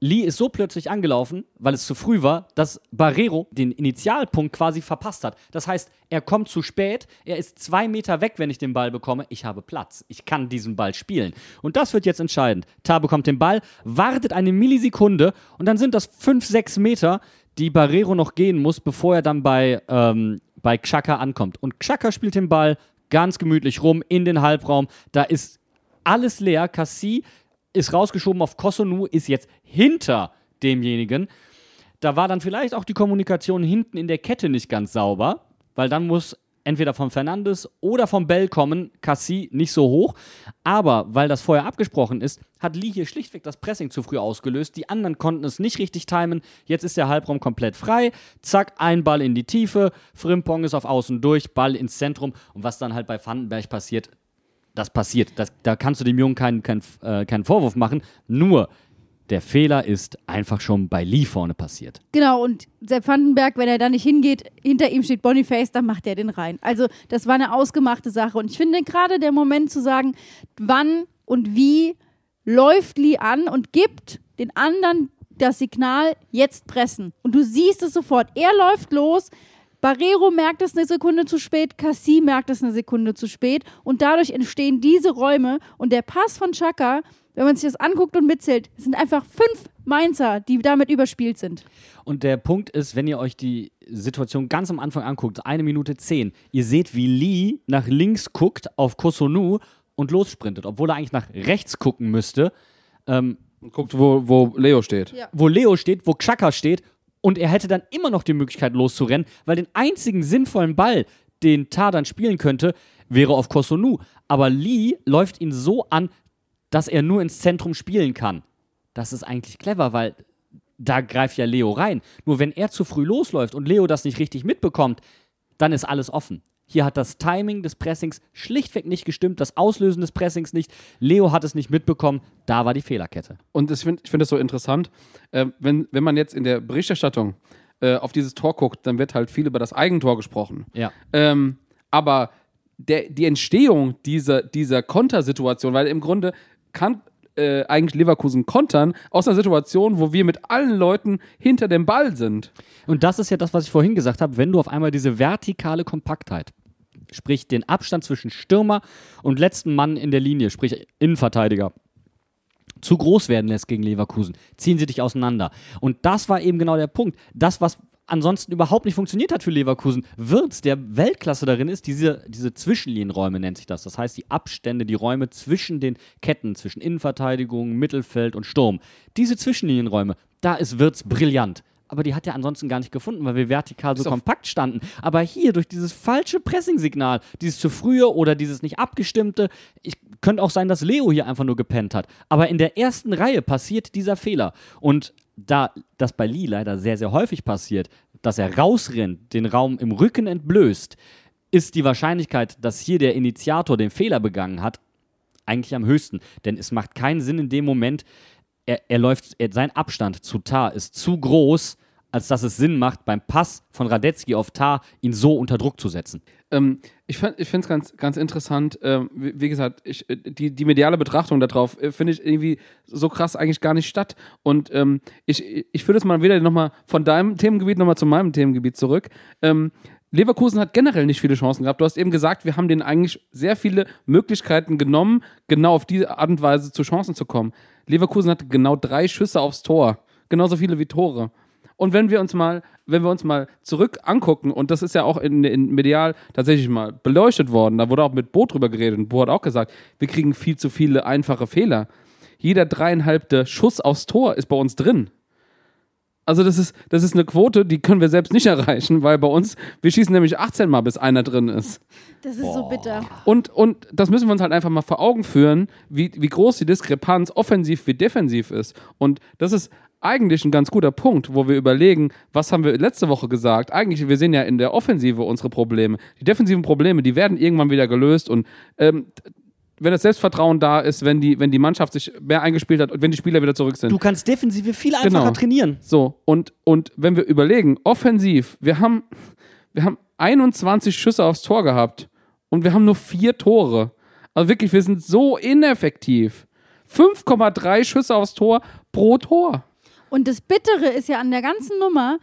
Lee ist so plötzlich angelaufen, weil es zu früh war, dass Barrero den Initialpunkt quasi verpasst hat. Das heißt, er kommt zu spät, er ist zwei Meter weg, wenn ich den Ball bekomme. Ich habe Platz, ich kann diesen Ball spielen. Und das wird jetzt entscheidend. Tar bekommt den Ball, wartet eine Millisekunde und dann sind das fünf, sechs Meter, die Barrero noch gehen muss, bevor er dann bei, ähm, bei Xhaka ankommt. Und Xhaka spielt den Ball ganz gemütlich rum in den Halbraum. Da ist alles leer. Cassie ist rausgeschoben auf Kosonu, ist jetzt hinter demjenigen. Da war dann vielleicht auch die Kommunikation hinten in der Kette nicht ganz sauber, weil dann muss entweder von Fernandes oder vom Bell kommen, Cassie nicht so hoch. Aber weil das vorher abgesprochen ist, hat Lee hier schlichtweg das Pressing zu früh ausgelöst. Die anderen konnten es nicht richtig timen. Jetzt ist der Halbraum komplett frei. Zack, ein Ball in die Tiefe. Frimpong ist auf Außen durch, Ball ins Zentrum. Und was dann halt bei Vandenberg passiert, das passiert. Das, da kannst du dem Jungen keinen kein, äh, keinen Vorwurf machen. Nur, der Fehler ist einfach schon bei Lee vorne passiert. Genau, und Sepp Vandenberg, wenn er da nicht hingeht, hinter ihm steht Boniface, dann macht er den rein. Also, das war eine ausgemachte Sache. Und ich finde gerade der Moment zu sagen, wann und wie läuft Lee an und gibt den anderen das Signal, jetzt pressen. Und du siehst es sofort. Er läuft los. Barrero merkt es eine Sekunde zu spät, Cassie merkt es eine Sekunde zu spät und dadurch entstehen diese Räume und der Pass von Chaka, wenn man sich das anguckt und mitzählt, sind einfach fünf Mainzer, die damit überspielt sind. Und der Punkt ist, wenn ihr euch die Situation ganz am Anfang anguckt, eine Minute zehn, ihr seht, wie Lee nach links guckt auf Kosonu und lossprintet, obwohl er eigentlich nach rechts gucken müsste, ähm, Guckt, wo, wo Leo steht. Ja. wo Leo steht, wo Xhaka steht und er hätte dann immer noch die Möglichkeit loszurennen, weil den einzigen sinnvollen Ball, den Tar dann spielen könnte, wäre auf Kosonu. Aber Lee läuft ihn so an, dass er nur ins Zentrum spielen kann. Das ist eigentlich clever, weil da greift ja Leo rein. Nur wenn er zu früh losläuft und Leo das nicht richtig mitbekommt, dann ist alles offen. Hier hat das Timing des Pressings schlichtweg nicht gestimmt, das Auslösen des Pressings nicht. Leo hat es nicht mitbekommen, da war die Fehlerkette. Und das find, ich finde es so interessant, äh, wenn, wenn man jetzt in der Berichterstattung äh, auf dieses Tor guckt, dann wird halt viel über das Eigentor gesprochen. Ja. Ähm, aber der, die Entstehung dieser, dieser Kontersituation, weil im Grunde kann äh, eigentlich Leverkusen kontern aus einer Situation, wo wir mit allen Leuten hinter dem Ball sind. Und das ist ja das, was ich vorhin gesagt habe, wenn du auf einmal diese vertikale Kompaktheit, sprich den Abstand zwischen Stürmer und letzten Mann in der Linie, sprich Innenverteidiger, zu groß werden lässt gegen Leverkusen, ziehen sie dich auseinander. Und das war eben genau der Punkt. Das, was ansonsten überhaupt nicht funktioniert hat für Leverkusen, Wirtz, der Weltklasse darin ist, diese, diese Zwischenlinienräume nennt sich das. Das heißt, die Abstände, die Räume zwischen den Ketten, zwischen Innenverteidigung, Mittelfeld und Sturm. Diese Zwischenlinienräume, da ist Wirtz brillant. Aber die hat er ansonsten gar nicht gefunden, weil wir vertikal so kompakt standen. Aber hier durch dieses falsche Pressing-Signal, dieses zu frühe oder dieses nicht abgestimmte, ich, könnte auch sein, dass Leo hier einfach nur gepennt hat. Aber in der ersten Reihe passiert dieser Fehler. Und da das bei Lee leider sehr, sehr häufig passiert, dass er rausrennt, den Raum im Rücken entblößt, ist die Wahrscheinlichkeit, dass hier der Initiator den Fehler begangen hat, eigentlich am höchsten. Denn es macht keinen Sinn in dem Moment, er, er läuft, er, sein Abstand zu Tar ist zu groß, als dass es Sinn macht, beim Pass von Radetzky auf Tar ihn so unter Druck zu setzen. Ähm, ich finde es ganz, ganz interessant. Ähm, wie, wie gesagt, ich, äh, die, die mediale Betrachtung darauf äh, finde ich irgendwie so krass eigentlich gar nicht statt. Und ähm, ich, ich führe das mal wieder nochmal von deinem Themengebiet nochmal zu meinem Themengebiet zurück. Ähm, Leverkusen hat generell nicht viele Chancen gehabt. Du hast eben gesagt, wir haben denen eigentlich sehr viele Möglichkeiten genommen, genau auf diese Art und Weise zu Chancen zu kommen. Leverkusen hatte genau drei Schüsse aufs Tor. Genauso viele wie Tore. Und wenn wir uns mal, wenn wir uns mal zurück angucken, und das ist ja auch in, in medial tatsächlich mal beleuchtet worden, da wurde auch mit Bo drüber geredet und Bo hat auch gesagt, wir kriegen viel zu viele einfache Fehler. Jeder dreieinhalbte Schuss aufs Tor ist bei uns drin. Also das ist, das ist eine Quote, die können wir selbst nicht erreichen, weil bei uns, wir schießen nämlich 18 Mal, bis einer drin ist. Das ist so bitter. Und, und das müssen wir uns halt einfach mal vor Augen führen, wie, wie groß die Diskrepanz offensiv wie defensiv ist. Und das ist eigentlich ein ganz guter Punkt, wo wir überlegen, was haben wir letzte Woche gesagt? Eigentlich, wir sehen ja in der Offensive unsere Probleme. Die defensiven Probleme, die werden irgendwann wieder gelöst und ähm, wenn das Selbstvertrauen da ist, wenn die, wenn die Mannschaft sich mehr eingespielt hat und wenn die Spieler wieder zurück sind. Du kannst Defensive viel einfacher Genau. trainieren. So, und, und wenn wir überlegen, offensiv, wir haben, wir haben 21 Schüsse aufs Tor gehabt und wir haben nur vier Tore. Also wirklich, wir sind so ineffektiv. 5,3 Schüsse aufs Tor pro Tor. Und das Bittere ist ja an der ganzen Nummer,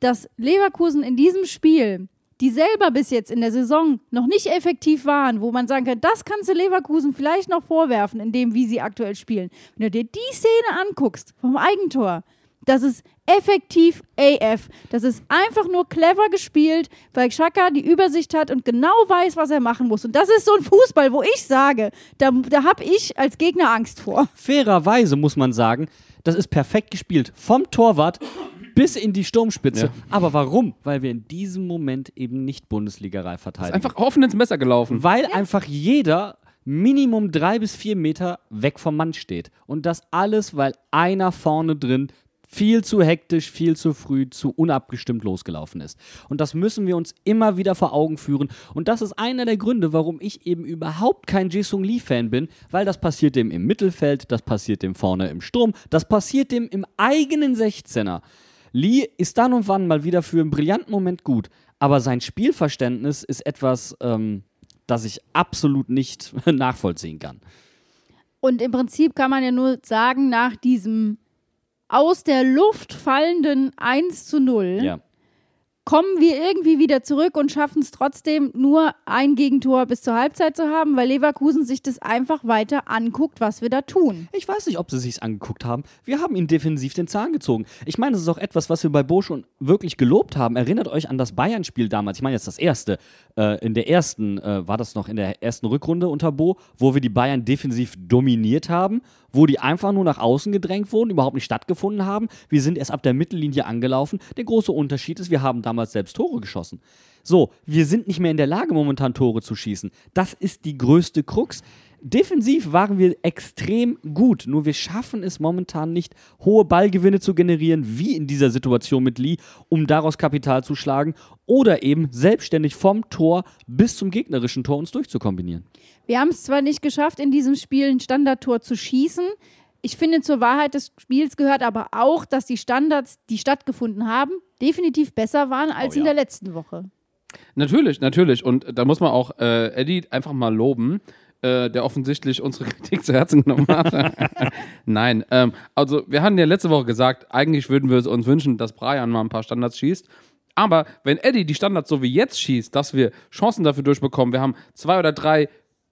dass Leverkusen in diesem Spiel, die selber bis jetzt in der Saison noch nicht effektiv waren, wo man sagen kann, das kannst du Leverkusen vielleicht noch vorwerfen, in dem, wie sie aktuell spielen. Wenn du dir die Szene anguckst vom Eigentor, das ist effektiv AF. Das ist einfach nur clever gespielt, weil Xhaka die Übersicht hat und genau weiß, was er machen muss. Und das ist so ein Fußball, wo ich sage, da, da habe ich als Gegner Angst vor. Fairerweise muss man sagen, das ist perfekt gespielt. Vom Torwart bis in die Sturmspitze. Ja. Aber warum? Weil wir in diesem Moment eben nicht Bundesliga-reif verteidigen. Einfach offen ins Messer gelaufen. Weil einfach jeder Minimum drei bis vier Meter weg vom Mann steht. Und das alles, weil einer vorne drin viel zu hektisch, viel zu früh, zu unabgestimmt losgelaufen ist. Und das müssen wir uns immer wieder vor Augen führen. Und das ist einer der Gründe, warum ich eben überhaupt kein Jason Lee-Fan bin, weil das passiert dem im Mittelfeld, das passiert dem vorne im Sturm, das passiert dem im eigenen 16er. Lee ist dann und wann mal wieder für einen brillanten Moment gut, aber sein Spielverständnis ist etwas, ähm, das ich absolut nicht nachvollziehen kann. Und im Prinzip kann man ja nur sagen, nach diesem aus der Luft fallenden 1 zu 0 Ja. kommen wir irgendwie wieder zurück und schaffen es trotzdem nur ein Gegentor bis zur Halbzeit zu haben, weil Leverkusen sich das einfach weiter anguckt, was wir da tun. Ich weiß nicht, ob sie sich's angeguckt haben. Wir haben ihn defensiv den Zahn gezogen. Ich meine, das ist auch etwas, was wir bei Bo schon wirklich gelobt haben. Erinnert euch an das Bayern-Spiel damals. Ich meine jetzt das erste. Äh, in der ersten, äh, war das noch in der ersten Rückrunde unter Bo, wo wir die Bayern defensiv dominiert haben, wo die einfach nur nach außen gedrängt wurden, überhaupt nicht stattgefunden haben. Wir sind erst ab der Mittellinie angelaufen. Der große Unterschied ist, wir haben damals selbst Tore geschossen. So, wir sind nicht mehr in der Lage, momentan Tore zu schießen. Das ist die größte Krux. Defensiv waren wir extrem gut, nur wir schaffen es momentan nicht, hohe Ballgewinne zu generieren, wie in dieser Situation mit Lee, um daraus Kapital zu schlagen oder eben selbstständig vom Tor bis zum gegnerischen Tor uns durchzukombinieren. Wir haben es zwar nicht geschafft, in diesem Spiel ein Standardtor zu schießen. Ich finde, zur Wahrheit des Spiels gehört aber auch, dass die Standards, die stattgefunden haben, definitiv besser waren als Oh ja. in der letzten Woche. Natürlich, natürlich. Und da muss man auch äh, Eddie einfach mal loben, äh, der offensichtlich unsere Kritik zu Herzen genommen hat. Nein, ähm, also wir hatten ja letzte Woche gesagt, eigentlich würden wir es uns wünschen, dass Brian mal ein paar Standards schießt. Aber wenn Eddie die Standards so wie jetzt schießt, dass wir Chancen dafür durchbekommen, wir haben zwei oder drei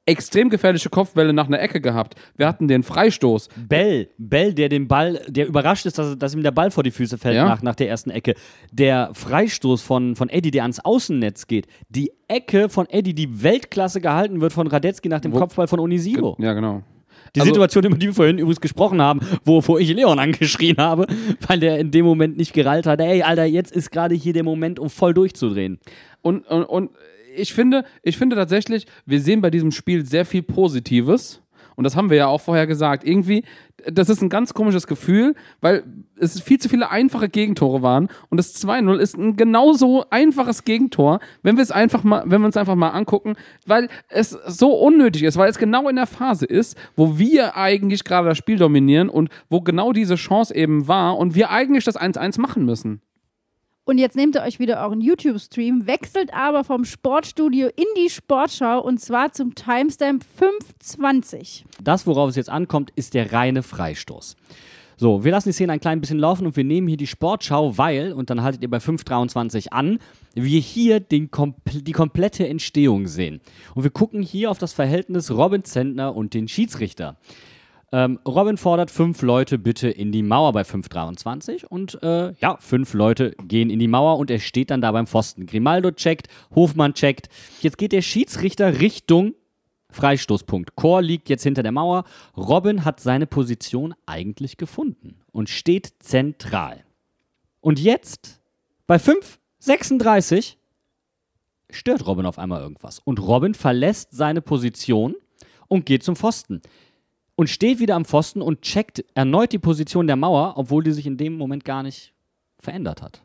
extrem gefährliche Kopfbälle nach einer Ecke gehabt. Wir hatten den Freistoß. Bell, Bell, der den Ball, der überrascht ist, dass, dass ihm der Ball vor die Füße fällt Ja. nach, nach der ersten Ecke. Der Freistoß von, von Eddie, der ans Außennetz geht. Die Ecke von Eddie, die Weltklasse gehalten wird von Radetzky nach dem Wo- Kopfball von Onisivo. Ja, genau. Die Also- Situation, über die wir vorhin übrigens gesprochen haben, wo, wo ich Leon angeschrien habe, weil der in dem Moment nicht gerallt hat, ey, Alter, jetzt ist gerade hier der Moment, um voll durchzudrehen. Und, und, und ich finde, ich finde tatsächlich, wir sehen bei diesem Spiel sehr viel Positives. Und das haben wir ja auch vorher gesagt. Irgendwie, das ist ein ganz komisches Gefühl, weil es viel zu viele einfache Gegentore waren. Und das 2-0 ist ein genauso einfaches Gegentor, wenn wir es einfach mal, wenn wir uns einfach mal angucken, weil es so unnötig ist, weil es genau in der Phase ist, wo wir eigentlich gerade das Spiel dominieren und wo genau diese Chance eben war und wir eigentlich das 1-1 machen müssen. Und jetzt nehmt ihr euch wieder euren YouTube-Stream, wechselt aber vom Sportstudio in die Sportschau und zwar zum Timestamp 520. Das, worauf es jetzt ankommt, ist der reine Freistoß. So, wir lassen die Szene ein klein bisschen laufen und wir nehmen hier die Sportschau, weil, und dann haltet ihr bei 5.23 an, wir hier den die komplette Entstehung sehen. Und wir gucken hier auf das Verhältnis Robin Zentner und den Schiedsrichter. Ähm, Robin fordert fünf Leute bitte in die Mauer bei 5,23 und äh, ja, fünf Leute gehen in die Mauer und er steht dann da beim Pfosten. Grimaldo checkt, Hofmann checkt. Jetzt geht der Schiedsrichter Richtung Freistoßpunkt. Chor liegt jetzt hinter der Mauer. Robin hat seine Position eigentlich gefunden und steht zentral. Und jetzt, bei 5,36, stört Robin auf einmal irgendwas. Und Robin verlässt seine Position und geht zum Pfosten. Und steht wieder am Pfosten und checkt erneut die Position der Mauer, obwohl die sich in dem Moment gar nicht verändert hat.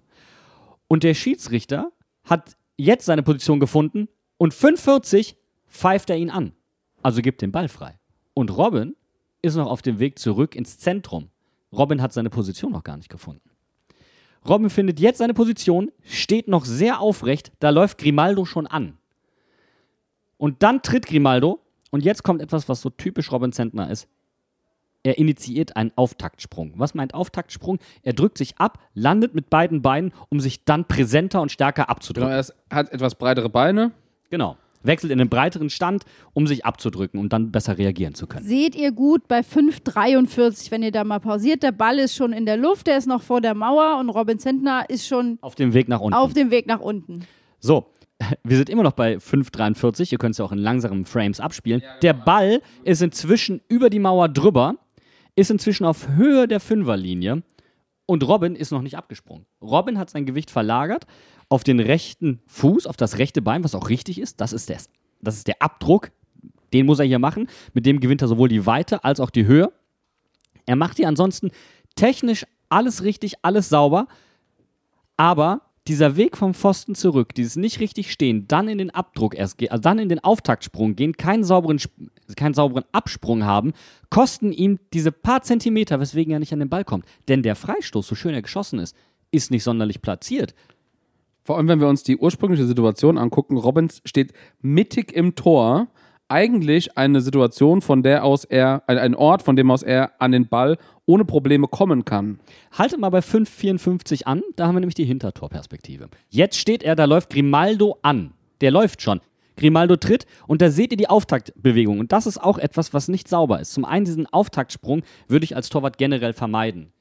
Und der Schiedsrichter hat jetzt seine Position gefunden und 45 pfeift er ihn an. Also gibt den Ball frei. Und Robin ist noch auf dem Weg zurück ins Zentrum. Robin hat seine Position noch gar nicht gefunden. Robin findet jetzt seine Position, steht noch sehr aufrecht, da läuft Grimaldo schon an. Und dann tritt Grimaldo, und jetzt kommt etwas, was so typisch Robin Zentner ist. er initiiert einen Auftaktsprung. Was meint Auftaktsprung? Er drückt sich ab, landet mit beiden Beinen, um sich dann präsenter und stärker Genau, abzudrücken. er ist, hat etwas breitere Beine. Genau. Wechselt in einen breiteren Stand, um sich abzudrücken und dann besser reagieren zu können. Seht ihr gut bei 5,43, wenn ihr da mal pausiert. Der Ball ist schon in der Luft, der ist noch vor der Mauer und Robin Zentner ist schon Auf dem Weg nach unten. auf dem Weg nach unten. So, wir sind immer noch bei 5,43. Ihr könnt es ja auch in langsamen Frames abspielen. Der Ball ist inzwischen über die Mauer drüber, ist inzwischen auf Höhe der Fünferlinie und Robin ist noch nicht abgesprungen. Robin hat sein Gewicht verlagert auf den rechten Fuß, auf das rechte Bein, was auch richtig ist. Das ist der, das ist der Abdruck, den muss er hier machen. Mit dem gewinnt er sowohl die Weite als auch die Höhe. Er macht hier ansonsten technisch alles richtig, alles sauber. Aber dieser Weg vom Pfosten zurück, dieses nicht richtig stehen, dann in den Abdruck erst gehen, also dann in den Auftaktsprung gehen, keinen sauberen, keinen sauberen Absprung haben, kosten ihm diese paar Zentimeter, weswegen er nicht an den Ball kommt. Denn der Freistoß, so schön er geschossen ist, ist nicht sonderlich platziert. Vor allem, wenn wir uns die ursprüngliche Situation angucken, Robbins steht mittig im Tor. Eigentlich eine Situation, von der aus er, ein, Ort, von dem aus er an den Ball ohne Probleme kommen kann. Haltet mal bei 5,54 an, da haben wir nämlich die Hintertorperspektive. Jetzt steht er, da läuft Grimaldo an. Der läuft schon. Grimaldo tritt und da seht ihr die Auftaktbewegung. Und das ist auch etwas, was nicht sauber ist. Zum einen diesen Auftaktsprung würde ich als Torwart generell vermeiden.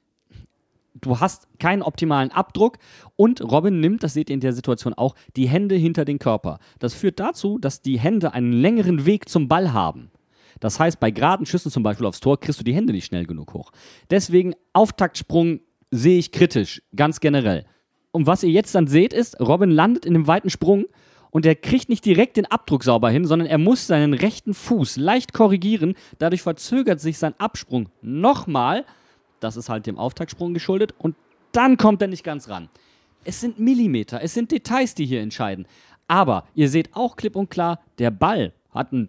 Du hast keinen optimalen Abdruck und Robin nimmt, das seht ihr in der Situation auch, die Hände hinter den Körper. Das führt dazu, dass die Hände einen längeren Weg zum Ball haben. Das heißt, bei geraden Schüssen zum Beispiel aufs Tor kriegst du die Hände nicht schnell genug hoch. Deswegen Auftaktsprung sehe ich kritisch, ganz generell. Und was ihr jetzt dann seht, ist, Robin landet in einem weiten Sprung und er kriegt nicht direkt den Abdruck sauber hin, sondern er muss seinen rechten Fuß leicht korrigieren. Dadurch verzögert sich sein Absprung nochmal. Das ist halt dem Auftaktsprung geschuldet. Und dann kommt er nicht ganz ran. Es sind Millimeter, es sind Details, die hier entscheiden. Aber ihr seht auch klipp und klar, der Ball hat einen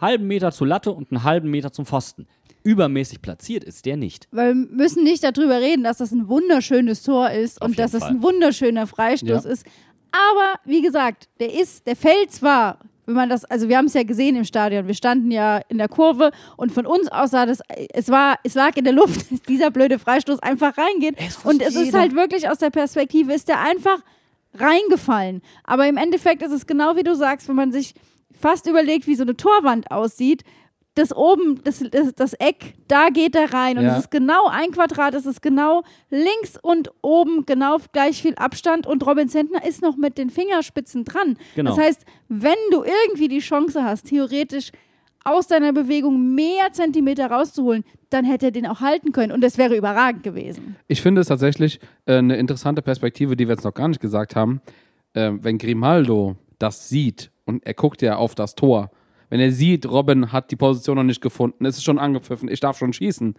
halben Meter zur Latte und einen halben Meter zum Pfosten. Übermäßig platziert ist der nicht. Weil wir müssen nicht darüber reden, dass das ein wunderschönes Tor ist Auf und dass Fall. ein wunderschöner Freistoß Ja. ist. Aber wie gesagt, der ist, der fällt zwar, wenn man das, also wir haben es ja gesehen im Stadion, wir standen ja in der Kurve und von uns aus sah das, es war, es lag in der Luft, dass dieser blöde Freistoß einfach reingeht. und es ist halt wirklich aus der Perspektive, ist der einfach reingefallen. Aber im Endeffekt ist es genau wie du sagst, wenn man sich fast überlegt, wie so eine Torwand aussieht. Das oben, das, das, das Eck, da geht er rein. Und Ja. es ist genau ein Quadrat, es ist genau links und oben genau gleich viel Abstand. Und Robin Zentner ist noch mit den Fingerspitzen dran. Genau. Das heißt, wenn du irgendwie die Chance hast, theoretisch aus deiner Bewegung mehr Zentimeter rauszuholen, dann hätte er den auch halten können. Und das wäre überragend gewesen. Ich finde es tatsächlich äh, eine interessante Perspektive, die wir jetzt noch gar nicht gesagt haben. Ähm, wenn Grimaldo das sieht und er guckt ja auf das Tor, wenn er sieht, Robin hat die Position noch nicht gefunden, es ist schon angepfiffen, ich darf schon schießen,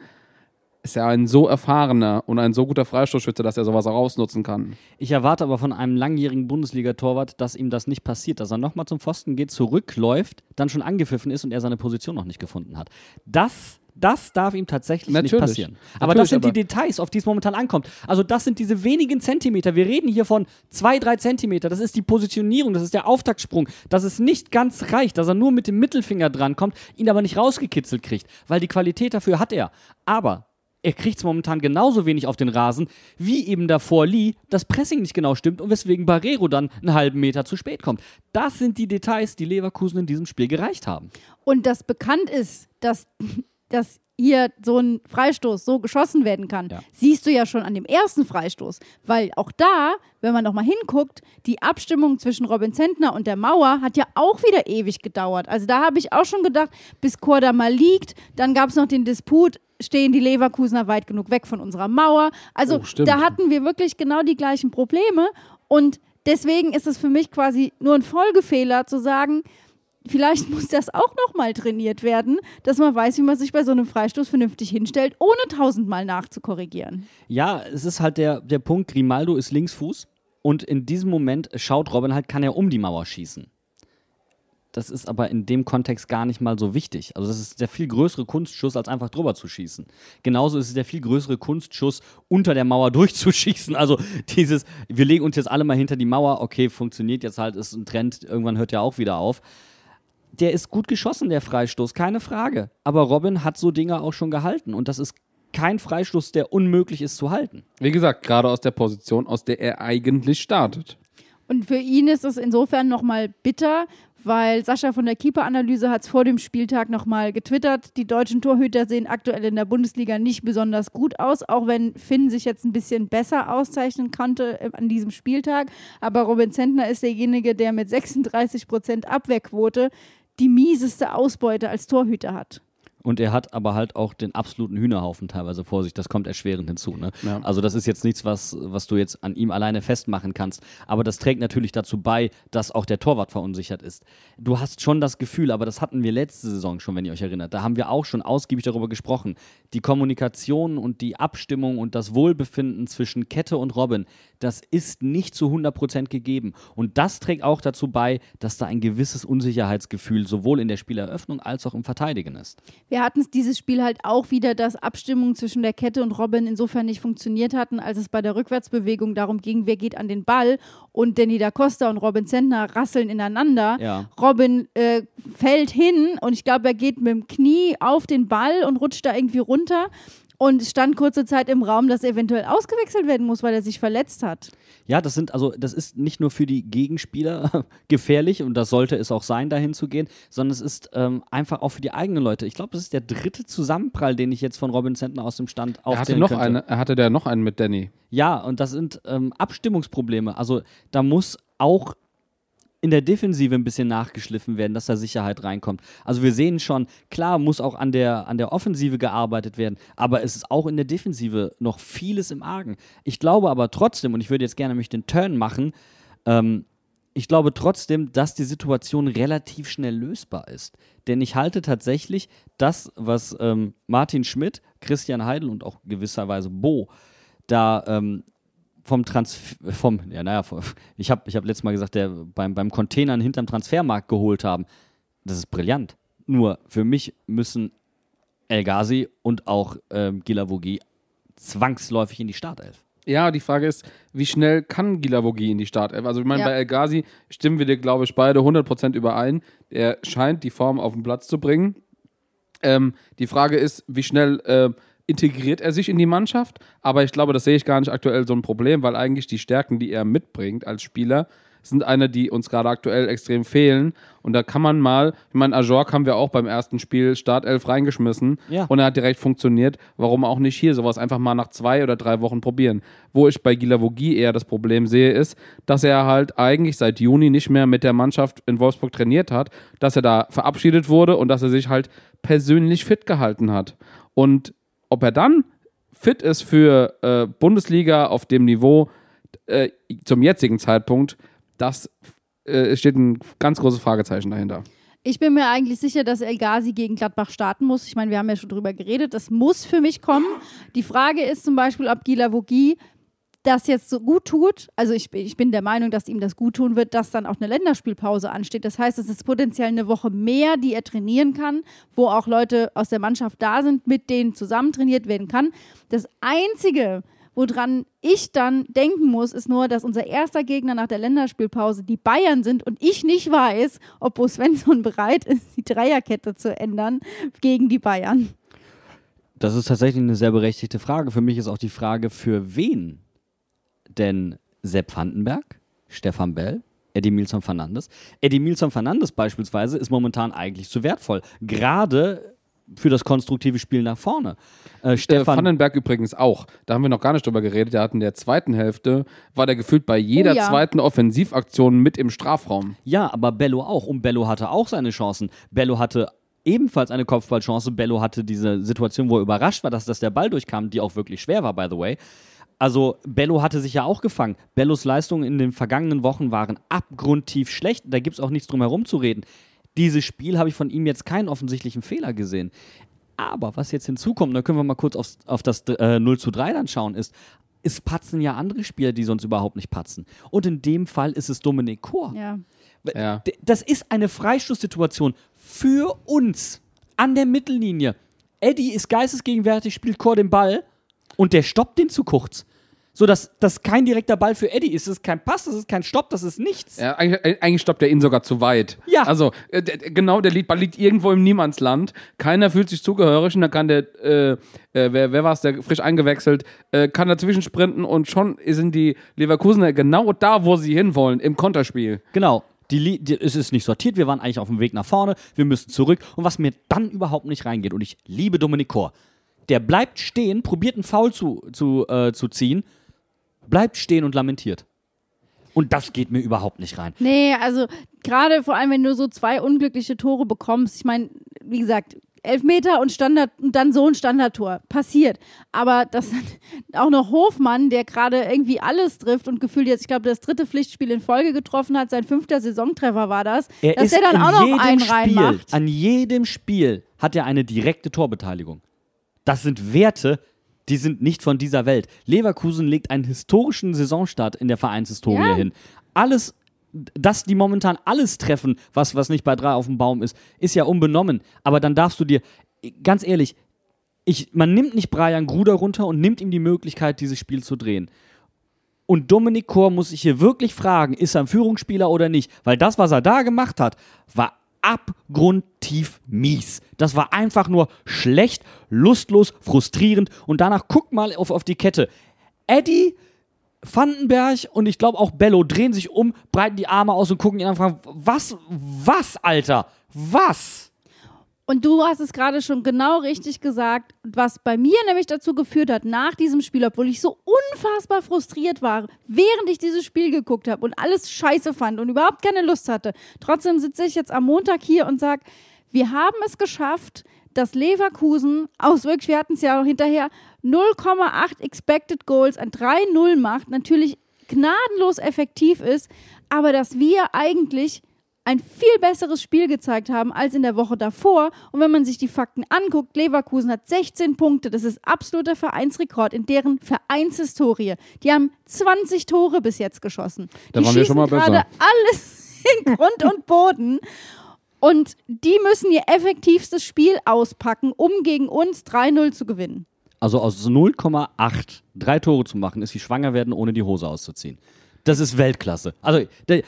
ist er ein so erfahrener und ein so guter Freistoßschütze, dass er sowas auch ausnutzen kann. Ich erwarte aber von einem langjährigen Bundesliga-Torwart, dass ihm das nicht passiert, dass er nochmal zum Pfosten geht, zurückläuft, dann schon angepfiffen ist und er seine Position noch nicht gefunden hat. Das, das darf ihm tatsächlich nicht Natürlich. passieren. Aber Natürlich, das sind aber- die Details, auf die es momentan ankommt. Also das sind diese wenigen Zentimeter. Wir reden hier von zwei, drei Zentimeter. Das ist die Positionierung, das ist der Auftaktsprung, dass es nicht ganz reicht, dass er nur mit dem Mittelfinger drankommt, ihn aber nicht rausgekitzelt kriegt, weil die Qualität dafür hat er. Aber er kriegt es momentan genauso wenig auf den Rasen, wie eben davor Lee das Pressing nicht genau stimmt und weswegen Barrero dann einen halben Meter zu spät kommt. Das sind die Details, die Leverkusen in diesem Spiel gereicht haben. und das bekannt ist, dass, dass hier so ein Freistoß so geschossen werden kann, Ja. siehst du ja schon an dem ersten Freistoß. Weil auch da, wenn man nochmal hinguckt, die Abstimmung zwischen Robin Zentner und der Mauer hat ja auch wieder ewig gedauert. Also da habe ich auch schon gedacht, bis Korda mal liegt, dann gab es noch den Disput, stehen die Leverkusener weit genug weg von unserer Mauer. Also Oh, da hatten wir wirklich genau die gleichen Probleme und deswegen ist es für mich quasi nur ein Folgefehler zu sagen, vielleicht muss das auch nochmal trainiert werden, dass man weiß, wie man sich bei so einem Freistoß vernünftig hinstellt, ohne tausendmal nachzukorrigieren. Ja, es ist halt der, der Punkt, Grimaldo ist Linksfuß und in diesem Moment schaut Robin halt, kann er um die Mauer schießen. Das ist aber in dem Kontext gar nicht mal so wichtig. Also das ist der viel größere Kunstschuss, als einfach drüber zu schießen. Genauso ist es der viel größere Kunstschuss, unter der Mauer durchzuschießen. Also dieses, wir legen uns jetzt alle mal hinter die Mauer, okay, funktioniert jetzt halt, ist ein Trend, irgendwann hört ja auch wieder auf. Der ist gut geschossen, der Freistoß, keine Frage. Aber Robin hat so Dinge auch schon gehalten und das ist kein Freistoß, der unmöglich ist zu halten. Wie gesagt, gerade aus der Position, aus der er eigentlich startet. Und für ihn ist es insofern nochmal bitter, weil Sascha von der Keeper-Analyse hat es vor dem Spieltag nochmal getwittert. Die deutschen Torhüter sehen aktuell in der Bundesliga nicht besonders gut aus, auch wenn Finn sich jetzt ein bisschen besser auszeichnen konnte äh, an diesem Spieltag. Aber Robin Zentner ist derjenige, der mit 36 Prozent Abwehrquote die mieseste Ausbeute als Torhüter hat. Und er hat aber halt auch den absoluten Hühnerhaufen teilweise vor sich. Das kommt erschwerend hinzu. Ne? Ja. Also das ist jetzt nichts, was, was du jetzt an ihm alleine festmachen kannst. Aber das trägt natürlich dazu bei, dass auch der Torwart verunsichert ist. Du hast schon das Gefühl, aber das hatten wir letzte Saison schon, wenn ihr euch erinnert. Da haben wir auch schon ausgiebig darüber gesprochen. Die Kommunikation und die Abstimmung und das Wohlbefinden zwischen Kette und Robin, das ist nicht zu 100% gegeben. Und das trägt auch dazu bei, dass da ein gewisses Unsicherheitsgefühl sowohl in der Spieleröffnung als auch im Verteidigen ist. Wir hatten es dieses Spiel halt auch wieder, dass Abstimmungen zwischen der Kette und Robin insofern nicht funktioniert hatten, als es bei der Rückwärtsbewegung darum ging, wer geht an den Ball und Danny da Costa und Robin Zentner rasseln ineinander. Ja. Robin äh, fällt hin und ich glaube, er geht mit dem Knie auf den Ball und rutscht da irgendwie runter. Und es stand kurze Zeit im Raum, dass er eventuell ausgewechselt werden muss, weil er sich verletzt hat. Ja, das sind also, das ist nicht nur für die Gegenspieler gefährlich und das sollte es auch sein, dahin zu gehen, sondern es ist ähm, einfach auch für die eigenen Leute. Ich glaube, das ist der dritte Zusammenprall, den ich jetzt von Robin Zentner aus dem Stand Er hatte aufzählen noch könnte. eine, er hatte der noch einen mit Danny. Ja, und das sind ähm, Abstimmungsprobleme. Also da muss auch in der Defensive ein bisschen nachgeschliffen werden, dass da Sicherheit reinkommt. Also wir sehen schon, klar muss auch an der, an der Offensive gearbeitet werden, aber es ist auch in der Defensive noch vieles im Argen. Ich glaube aber trotzdem, und ich würde jetzt gerne mich den Turn machen, ähm, ich glaube trotzdem, dass die Situation relativ schnell lösbar ist. Denn ich halte tatsächlich das, was ähm, Martin Schmidt, Christian Heidel und auch gewisserweise Bo da ähm, vom Transfer, vom, ja, naja, ich habe ich hab letztes Mal gesagt, der beim, beim Containern hinterm Transfermarkt geholt haben. Das ist brillant. Nur für mich müssen El Ghazi und auch ähm, Gilavogi zwangsläufig in die Startelf. Ja, die Frage ist, wie schnell kann Gilavogi in die Startelf? Also ich meine, Ja. bei El Ghazi stimmen wir dir, glaube ich, beide 100% überein. Er scheint die Form auf den Platz zu bringen. Ähm, die Frage ist, wie schnell äh, integriert er sich in die Mannschaft? Aber ich glaube, das sehe ich gar nicht aktuell so ein Problem, weil eigentlich die Stärken, die er mitbringt als Spieler, sind eine, die uns gerade aktuell extrem fehlen. Und da kann man mal, ich meine, Ajork haben wir auch beim ersten Spiel Startelf reingeschmissen Ja. und er hat direkt funktioniert. Warum auch nicht hier sowas einfach mal nach zwei oder drei Wochen probieren? Wo ich bei Gilavogi eher das Problem sehe, ist, dass er halt eigentlich seit Juni nicht mehr mit der Mannschaft in Wolfsburg trainiert hat, dass er da verabschiedet wurde und dass er sich halt persönlich fit gehalten hat. Und ob er dann fit ist für äh, Bundesliga auf dem Niveau äh, zum jetzigen Zeitpunkt, das äh, steht ein ganz großes Fragezeichen dahinter. Ich bin mir eigentlich sicher, dass El Ghazi gegen Gladbach starten muss. Ich meine, wir haben ja schon drüber geredet. Das muss für mich kommen. Die Frage ist zum Beispiel, ob Gilavogi das jetzt so gut tut. Also ich, ich bin der Meinung, dass ihm das gut tun wird, dass dann auch eine Länderspielpause ansteht. Das heißt, es ist potenziell eine Woche mehr, die er trainieren kann, wo auch Leute aus der Mannschaft da sind, mit denen zusammen trainiert werden kann. Das Einzige, woran ich dann denken muss, ist nur, dass unser erster Gegner nach der Länderspielpause die Bayern sind und ich nicht weiß, ob Bo Svensson bereit ist, die Dreierkette zu ändern gegen die Bayern. Das ist tatsächlich eine sehr berechtigte Frage. Für mich ist auch die Frage, für wen? Denn Sepp Vandenberg, Stefan Bell, Eddie Milson Fernandes. Eddie Milson Fernandes beispielsweise ist momentan eigentlich zu wertvoll. Gerade für das konstruktive Spiel nach vorne. Äh, Äh, Stefan, Vandenberg übrigens auch. Da haben wir noch gar nicht drüber geredet. Der hat in der zweiten Hälfte, war der gefühlt bei jeder Oh ja. zweiten Offensivaktion mit im Strafraum. Ja, aber Bello auch. Und Bello hatte auch seine Chancen. Bello hatte ebenfalls eine Kopfballchance. Bello hatte diese Situation, wo er überrascht war, dass, dass der Ball durchkam, die auch wirklich schwer war, by the way. Also Bello hatte sich ja auch gefangen. Bellos Leistungen in den vergangenen Wochen waren abgrundtief schlecht. Da gibt es auch nichts drum herum zu reden. Dieses Spiel habe ich von ihm jetzt keinen offensichtlichen Fehler gesehen. Aber was jetzt hinzukommt, da können wir mal kurz aufs, auf das äh, 0 zu 3 dann schauen, ist, es patzen ja andere Spieler, die sonst überhaupt nicht patzen. Und in dem Fall ist es Dominik Kor. Ja. Ja. Das ist eine Freistoßsituation für uns an der Mittellinie. Eddie ist geistesgegenwärtig, spielt Chor den Ball und der stoppt den zu kurz. So, dass das kein direkter Ball für Eddie ist. Das ist kein Pass, das ist kein Stopp, das ist nichts. Ja, eigentlich, eigentlich stoppt er ihn sogar zu weit. Ja. Also, äh, genau, der Ball liegt irgendwo im Niemandsland. Keiner fühlt sich zugehörig und dann kann der, äh, äh, wer, wer war es, der frisch eingewechselt, äh, kann dazwischen sprinten und schon sind die Leverkusener genau da, wo sie hinwollen, im Konterspiel. Genau. Die, die, es ist nicht sortiert, wir waren eigentlich auf dem Weg nach vorne, wir müssen zurück. Und was mir dann überhaupt nicht reingeht, und ich liebe Dominik Kor, der bleibt stehen, probiert einen Foul zu, zu, äh, zu ziehen, bleibt stehen und lamentiert. Und das geht mir überhaupt nicht rein. Nee, also gerade vor allem, wenn du so zwei unglückliche Tore bekommst. Ich meine, wie gesagt, Elfmeter und Standard und dann so ein Standardtor. Passiert. Aber das auch noch Hofmann, der gerade irgendwie alles trifft und gefühlt jetzt, ich glaube, das dritte Pflichtspiel in Folge getroffen hat, sein fünfter Saisontreffer war das, Er dass ist der dann auch noch einen Spiel, reinmacht. an jedem Spiel hat er eine direkte Torbeteiligung. Das sind Werte, die sind nicht von dieser Welt. Leverkusen legt einen historischen Saisonstart in der Vereinshistorie Ja. hin. Alles, dass die momentan alles treffen, was, was nicht bei drei auf dem Baum ist, ist ja unbenommen. Aber dann darfst du dir, ganz ehrlich, ich, man nimmt nicht Brian Gruder runter und nimmt ihm die Möglichkeit, dieses Spiel zu drehen. Und Dominik Kor muss sich hier wirklich fragen, ist er ein Führungsspieler oder nicht? Weil das, was er da gemacht hat, war abgrundtief mies. Das war einfach nur schlecht, lustlos, frustrierend. Und danach guck mal auf, auf die Kette. Eddie, Vandenberg und ich glaube auch Bello drehen sich um, breiten die Arme aus und gucken ihn an und was, was, Alter? Was? Und du hast es gerade schon genau richtig gesagt, was bei mir nämlich dazu geführt hat, nach diesem Spiel, obwohl ich so unfassbar frustriert war, während ich dieses Spiel geguckt habe und alles scheiße fand und überhaupt keine Lust hatte. Trotzdem sitze ich jetzt am Montag hier und sage, wir haben es geschafft, dass Leverkusen aus wirklich, wir hatten es ja auch hinterher, 0,8 Expected Goals, ein 3-0 macht, natürlich gnadenlos effektiv ist, aber dass wir eigentlich ein viel besseres Spiel gezeigt haben als in der Woche davor. Und wenn man sich die Fakten anguckt, Leverkusen hat 16 Punkte. Das ist absoluter Vereinsrekord in deren Vereinshistorie. Die haben 20 Tore bis jetzt geschossen. Da die waren wir schon mal besser. gerade alles in Grund und Boden. Und die müssen ihr effektivstes Spiel auspacken, um gegen uns 3-0 zu gewinnen. Also aus 0,8 drei Tore zu machen, ist wie schwanger werden, ohne die Hose auszuziehen. Das ist Weltklasse. Also,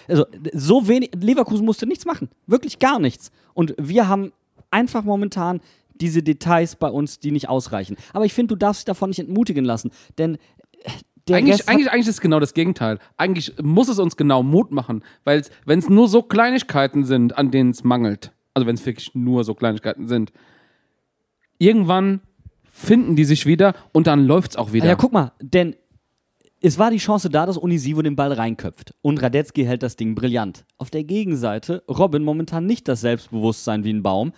also so wenig. Leverkusen musste nichts machen. Wirklich gar nichts. Und wir haben einfach momentan diese Details bei uns, die nicht ausreichen. Aber ich finde, du darfst dich davon nicht entmutigen lassen. Denn äh, Eigentlich, eigentlich, eigentlich ist es genau das Gegenteil. Eigentlich muss es uns genau Mut machen, weil wenn es nur so Kleinigkeiten sind, an denen es mangelt, also wenn es wirklich nur so Kleinigkeiten sind, irgendwann finden die sich wieder und dann läuft es auch wieder. Ja, guck mal, denn es war die Chance da, dass Unisivo den Ball reinköpft. Und Radetzky hält das Ding brillant. Auf der Gegenseite, Robin momentan nicht das Selbstbewusstsein wie ein Baum,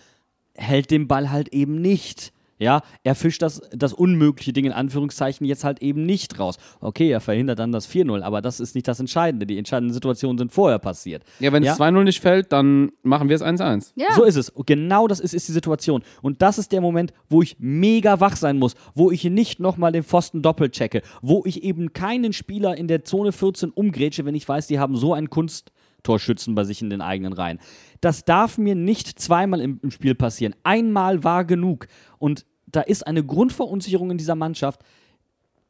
hält den Ball halt eben nicht. Ja, er fischt das, das unmögliche Ding in Anführungszeichen jetzt halt eben nicht raus. Okay, er verhindert dann das 4-0, aber das ist nicht das Entscheidende. Die entscheidenden Situationen sind vorher passiert. ja, wenn es Ja? 2-0 nicht fällt, dann machen wir es 1-1. Ja. So ist es. Und genau das ist, ist die Situation. Und das ist der Moment, wo ich mega wach sein muss, wo ich nicht nochmal den Pfosten doppelt checke, wo ich eben keinen Spieler in der Zone 14 umgrätsche, wenn ich weiß, die haben so einen Kunsttorschützen bei sich in den eigenen Reihen. Das darf mir nicht zweimal im, im Spiel passieren. Einmal war genug. Und da ist eine Grundverunsicherung in dieser Mannschaft,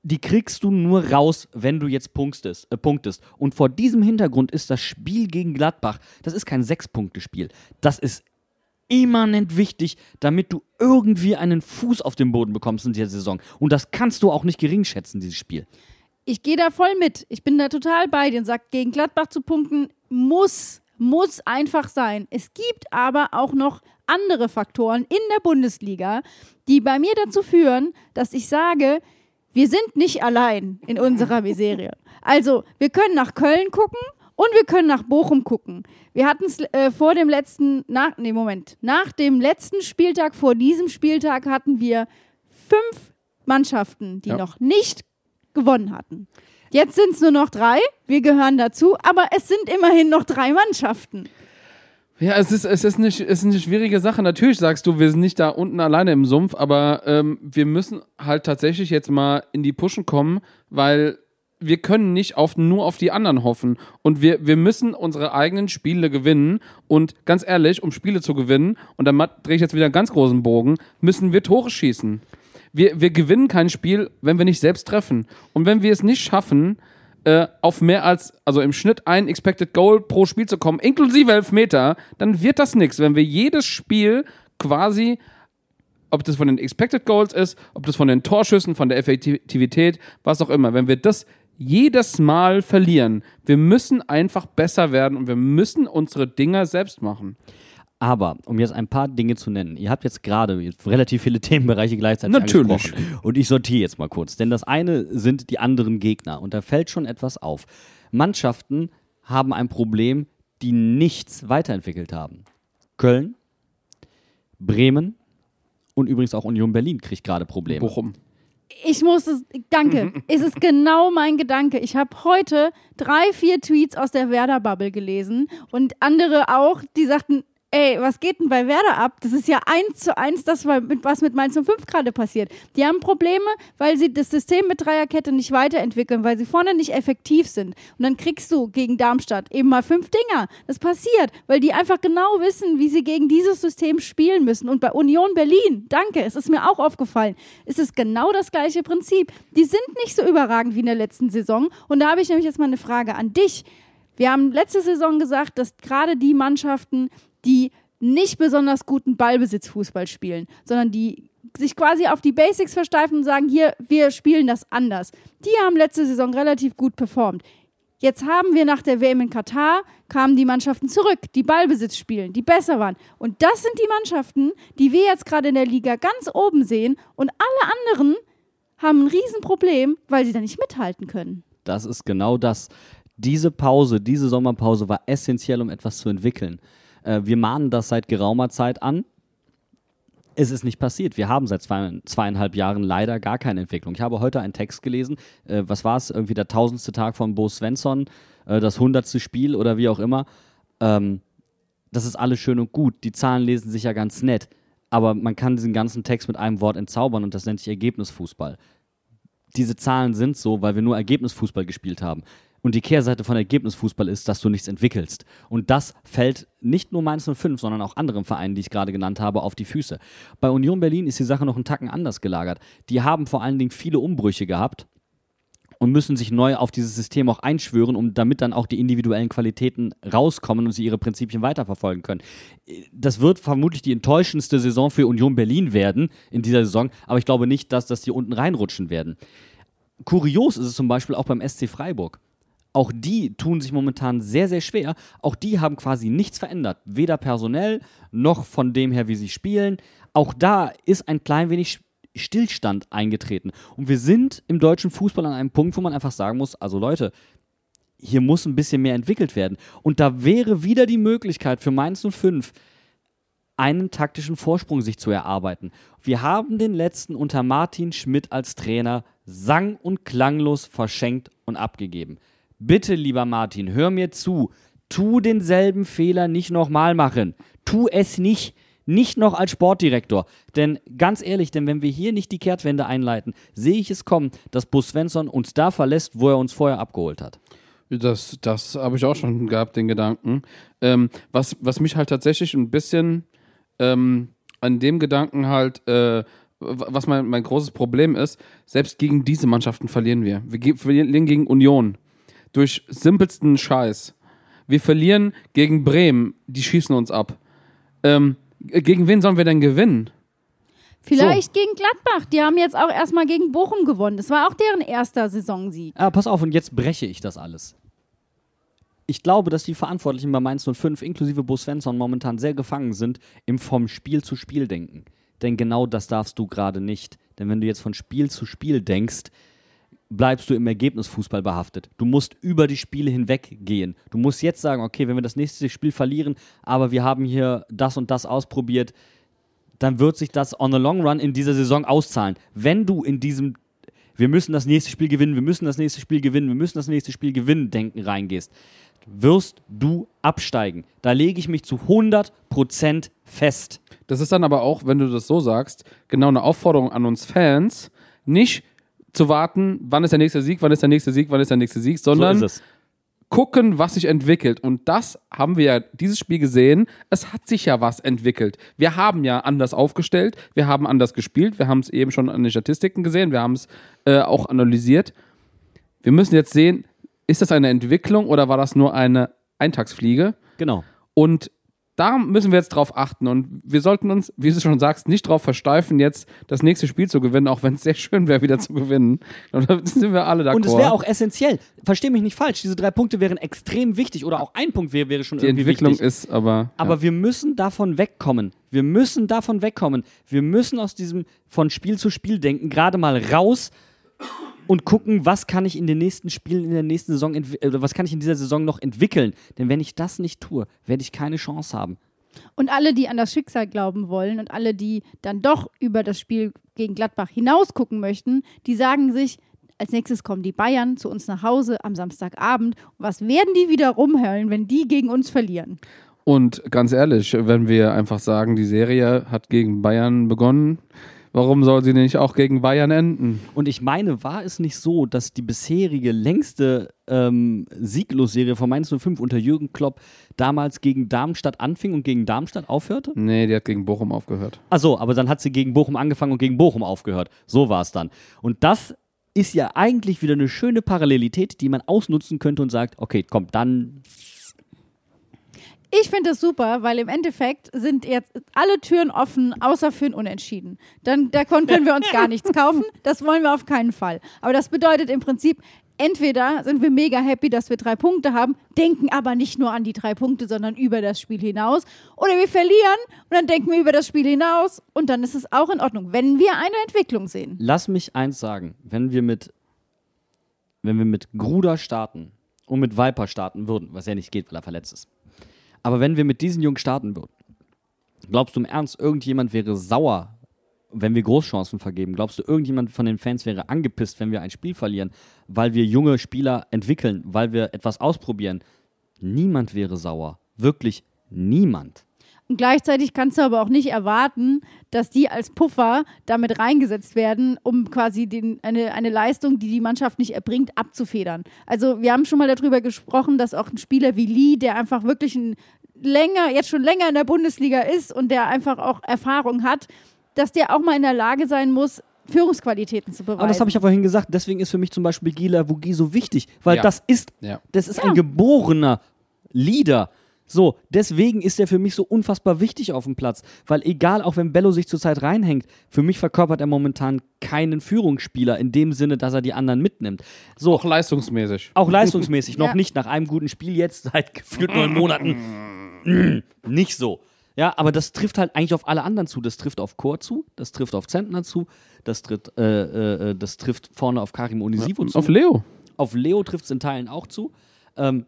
die kriegst du nur raus, wenn du jetzt punktest, äh, punktest. Und vor diesem Hintergrund ist das Spiel gegen Gladbach, das ist kein Sechs-Punkte-Spiel. Das ist immanent wichtig, damit du irgendwie einen Fuß auf den Boden bekommst in dieser Saison. Und das kannst du auch nicht gering schätzen, dieses Spiel. Ich gehe da voll mit. Ich bin da total bei dir und sage, gegen Gladbach zu punkten muss, muss einfach sein. Es gibt aber auch noch andere Faktoren in der Bundesliga, die bei mir dazu führen, dass ich sage, wir sind nicht allein in unserer Miserie. Also, wir können nach Köln gucken und wir können nach Bochum gucken. Wir hatten es äh, vor dem letzten, nach, nee, Moment, nach dem letzten Spieltag, vor diesem Spieltag hatten wir fünf Mannschaften, die Ja. noch nicht gewonnen hatten. Jetzt sind es nur noch drei, wir gehören dazu, aber es sind immerhin noch drei Mannschaften. Ja, es ist, es, ist eine, es ist eine schwierige Sache. Natürlich sagst du, wir sind nicht da unten alleine im Sumpf, aber ähm, wir müssen halt tatsächlich jetzt mal in die Pushen kommen, weil wir können nicht auf, nur auf die anderen hoffen. Und wir, wir müssen unsere eigenen Spiele gewinnen. Und ganz ehrlich, um Spiele zu gewinnen, und ma- drehe ich jetzt wieder einen ganz großen Bogen, müssen wir Tore schießen. Wir, wir gewinnen kein Spiel, wenn wir nicht selbst treffen. Und wenn wir es nicht schaffen, äh, auf mehr als, also im Schnitt ein Expected Goal pro Spiel zu kommen, inklusive Elfmeter, dann wird das nichts. Wenn wir jedes Spiel quasi, ob das von den Expected Goals ist, ob das von den Torschüssen, von der Effektivität, was auch immer, wenn wir das jedes Mal verlieren, wir müssen einfach besser werden und wir müssen unsere Dinger selbst machen. Aber, um jetzt ein paar Dinge zu nennen, ihr habt jetzt gerade relativ viele Themenbereiche gleichzeitig Natürlich. angesprochen. Und ich sortiere jetzt mal kurz, denn das eine sind die anderen Gegner und da fällt schon etwas auf. Mannschaften haben ein Problem, die nichts weiterentwickelt haben. Köln, Bremen und übrigens auch Union Berlin kriegt gerade Probleme. Bochum. Ich muss es, danke. es ist genau mein Gedanke. Ich habe heute drei, vier Tweets aus der Werder-Bubble gelesen und andere auch, die sagten, ey, was geht denn bei Werder ab? Das ist ja eins zu eins das, was mit Mainz 05 gerade passiert. Die haben Probleme, weil sie das System mit Dreierkette nicht weiterentwickeln, weil sie vorne nicht effektiv sind. Und dann kriegst du gegen Darmstadt eben mal fünf Dinger. Das passiert, weil die einfach genau wissen, wie sie gegen dieses System spielen müssen. Und bei Union Berlin, danke, es ist mir auch aufgefallen, ist es genau das gleiche Prinzip. Die sind nicht so überragend wie in der letzten Saison. Und da habe ich nämlich jetzt mal eine Frage an dich. Wir haben letzte Saison gesagt, dass gerade die Mannschaften, die nicht besonders guten Ballbesitzfußball spielen, sondern die sich quasi auf die Basics versteifen und sagen, hier, wir spielen das anders. Die haben letzte Saison relativ gut performt. Jetzt haben wir nach der WM in Katar, kamen die Mannschaften zurück, die Ballbesitz spielen, die besser waren. Und das sind die Mannschaften, die wir jetzt gerade in der Liga ganz oben sehen. Und alle anderen haben ein Riesenproblem, weil sie da nicht mithalten können. Das ist genau das. Diese Pause, diese Sommerpause war essentiell, um etwas zu entwickeln. Äh, wir mahnen das seit geraumer Zeit an. Es ist nicht passiert. Wir haben seit zwei, zweieinhalb Jahren leider gar keine Entwicklung. Ich habe heute einen Text gelesen. Äh, was war es? Irgendwie der tausendste Tag von Bo Svensson, äh, das hundertste Spiel oder wie auch immer. Ähm, das ist alles schön und gut. Die Zahlen lesen sich ja ganz nett. Aber man kann diesen ganzen Text mit einem Wort entzaubern und das nennt sich Ergebnisfußball. Diese Zahlen sind so, weil wir nur Ergebnisfußball gespielt haben. Und die Kehrseite von Ergebnisfußball ist, dass du nichts entwickelst. Und das fällt nicht nur Mainz 05, sondern auch anderen Vereinen, die ich gerade genannt habe, auf die Füße. Bei Union Berlin ist die Sache noch einen Tacken anders gelagert. Die haben vor allen Dingen viele Umbrüche gehabt und müssen sich neu auf dieses System auch einschwören, um damit dann auch die individuellen Qualitäten rauskommen und sie ihre Prinzipien weiterverfolgen können. Das wird vermutlich die enttäuschendste Saison für Union Berlin werden in dieser Saison, aber ich glaube nicht, dass, dass die unten reinrutschen werden. Kurios ist es zum Beispiel auch beim SC Freiburg. Auch die tun sich momentan sehr, sehr schwer. Auch die haben quasi nichts verändert. Weder personell noch von dem her, wie sie spielen. Auch da ist ein klein wenig Stillstand eingetreten. Und wir sind im deutschen Fußball an einem Punkt, wo man einfach sagen muss, also Leute, hier muss ein bisschen mehr entwickelt werden. Und da wäre wieder die Möglichkeit für Mainz 05, einen taktischen Vorsprung sich zu erarbeiten. Wir haben den letzten unter Martin Schmidt als Trainer sang- und klanglos verschenkt und abgegeben. Bitte, lieber Martin, hör mir zu. Tu denselben Fehler nicht nochmal machen. Tu es nicht. Nicht noch als Sportdirektor. Denn ganz ehrlich, denn wenn wir hier nicht die Kehrtwende einleiten, sehe ich es kommen, dass Bus Svensson uns da verlässt, wo er uns vorher abgeholt hat. Das, das habe ich auch schon gehabt, den Gedanken. Ähm, was, was mich halt tatsächlich ein bisschen ähm, an dem Gedanken halt, äh, was mein, mein großes Problem ist, selbst gegen diese Mannschaften verlieren wir. Wir verlieren gegen Union durch simpelsten Scheiß. Wir verlieren gegen Bremen, die schießen uns ab. Ähm, gegen wen sollen wir denn gewinnen? Vielleicht so. gegen Gladbach. Die haben jetzt auch erstmal gegen Bochum gewonnen. Das war auch deren erster Saisonsieg. Ah, pass auf, und jetzt breche ich das alles. Ich glaube, dass die Verantwortlichen bei Mainz 05 inklusive Bo Svensson momentan sehr gefangen sind im vom Spiel zu Spiel denken. Denn genau das darfst du gerade nicht. Denn wenn du jetzt von Spiel zu Spiel denkst, bleibst du im Ergebnisfußball behaftet. Du musst über die Spiele hinweg gehen. Du musst jetzt sagen, okay, wenn wir das nächste Spiel verlieren, aber wir haben hier das und das ausprobiert, dann wird sich das on the long run in dieser Saison auszahlen. Wenn du in diesem wir müssen das nächste Spiel gewinnen, wir müssen das nächste Spiel gewinnen, wir müssen das nächste Spiel gewinnen, denken reingehst, wirst du absteigen. Da lege ich mich zu 100% fest. Das ist dann aber auch, wenn du das so sagst, genau eine Aufforderung an uns Fans, nicht zu warten, wann ist der nächste Sieg, wann ist der nächste Sieg, wann ist der nächste Sieg, sondern so gucken, was sich entwickelt. Und das haben wir ja dieses Spiel gesehen. Es hat sich ja was entwickelt. Wir haben ja anders aufgestellt, wir haben anders gespielt, wir haben es eben schon an den Statistiken gesehen, wir haben es äh, auch analysiert. Wir müssen jetzt sehen, ist das eine Entwicklung oder war das nur eine Eintagsfliege? Genau. Und da müssen wir jetzt drauf achten. Und wir sollten uns, wie du schon sagst, nicht drauf versteifen, jetzt das nächste Spiel zu gewinnen, auch wenn es sehr schön wäre, wieder zu gewinnen. Und da sind wir alle d'accord. Und es wäre auch essentiell. Versteh mich nicht falsch. Diese drei Punkte wären extrem wichtig oder auch ein Punkt wäre, wäre schon Die irgendwie Entwicklung wichtig. ist aber. Aber wir müssen davon wegkommen. Wir müssen davon wegkommen. Wir müssen aus diesem von Spiel zu Spiel denken gerade mal raus und gucken, was kann ich in den nächsten Spielen in der nächsten Saison oder was kann ich in dieser Saison noch entwickeln? Denn wenn ich das nicht tue, werde ich keine Chance haben. Und alle, die an das Schicksal glauben wollen und alle, die dann doch über das Spiel gegen Gladbach hinaus gucken möchten, die sagen sich, als nächstes kommen die Bayern zu uns nach Hause am Samstagabend. Was werden die wieder rumheulen, wenn die gegen uns verlieren? Und ganz ehrlich, wenn wir einfach sagen, die Serie hat gegen Bayern begonnen, warum soll sie nicht auch gegen Bayern enden? Und ich meine, war es nicht so, dass die bisherige längste ähm, Sieglos-Serie von Mainz 05 unter Jürgen Klopp damals gegen Darmstadt anfing und gegen Darmstadt aufhörte? Nee, die hat gegen Bochum aufgehört. Achso, aber dann hat sie gegen Bochum angefangen und gegen Bochum aufgehört. So war es dann. Und das ist ja eigentlich wieder eine schöne Parallelität, die man ausnutzen könnte und sagt, okay, komm, dann Ich finde das super, weil im Endeffekt sind jetzt alle Türen offen, außer für ein Unentschieden. Dann davon können wir uns gar nichts kaufen. Das wollen wir auf keinen Fall. Aber das bedeutet im Prinzip, entweder sind wir mega happy, dass wir drei Punkte haben, denken aber nicht nur an die drei Punkte, sondern über das Spiel hinaus. Oder wir verlieren und dann denken wir über das Spiel hinaus und dann ist es auch in Ordnung, wenn wir eine Entwicklung sehen. lass mich eins sagen. Wenn wir mit, wenn wir mit Gruder starten und mit Viper starten würden, was ja nicht geht, weil er verletzt ist. Aber wenn wir mit diesen Jungs starten würden, glaubst du im Ernst, irgendjemand wäre sauer, wenn wir Großchancen vergeben? Glaubst du, irgendjemand von den Fans wäre angepisst, wenn wir ein Spiel verlieren, weil wir junge Spieler entwickeln, weil wir etwas ausprobieren? Niemand wäre sauer. Wirklich niemand. Und gleichzeitig kannst du aber auch nicht erwarten, dass die als Puffer damit reingesetzt werden, um quasi den, eine, eine Leistung, die die Mannschaft nicht erbringt, abzufedern. Also wir haben schon mal darüber gesprochen, dass auch ein Spieler wie Lee, der einfach wirklich ein länger, jetzt schon länger in der Bundesliga ist und der einfach auch Erfahrung hat, dass der auch mal in der Lage sein muss, Führungsqualitäten zu beweisen. Aber das habe ich ja vorhin gesagt. Deswegen ist für mich zum Beispiel Gila Wugi so wichtig, weil Ja. das ist, Ja. das ist Ja. ein geborener Leader. So, deswegen ist er für mich so unfassbar wichtig auf dem Platz. Weil egal, auch wenn Bello sich zurzeit reinhängt, für mich verkörpert er momentan keinen Führungsspieler in dem Sinne, dass er die anderen mitnimmt. So, Auch leistungsmäßig. auch leistungsmäßig, noch Ja. nicht nach einem guten Spiel jetzt, seit gefühlt neun Monaten. Mm, nicht so. Ja, aber das trifft halt eigentlich auf alle anderen zu. Das trifft auf Chor zu, das trifft auf Zentner zu, das, tritt, äh, äh, das trifft vorne auf Karim Onisivo zu. Auf Leo. Auf Leo trifft es in Teilen auch zu. Ähm,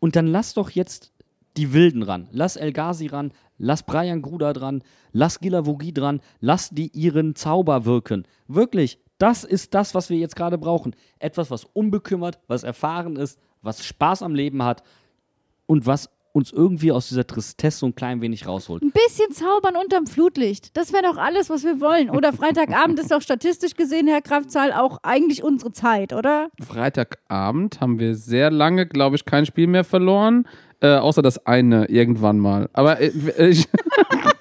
und dann lass doch jetzt die Wilden ran. Lass El Ghazi ran, lass Brian Gruda dran, lass Gilavogi dran, lass die ihren Zauber wirken. Wirklich, das ist das, was wir jetzt gerade brauchen. Etwas, was unbekümmert, was erfahren ist, was Spaß am Leben hat und was uns irgendwie aus dieser Tristesse so ein klein wenig rausholt. Ein bisschen zaubern unterm Flutlicht. Das wäre doch alles, was wir wollen. Oder Freitagabend ist doch statistisch gesehen, Herr Kraftzahl, auch eigentlich unsere Zeit, oder? Freitagabend haben wir sehr lange, glaube ich, kein Spiel mehr verloren. Äh, außer das eine irgendwann mal. Aber äh, ich,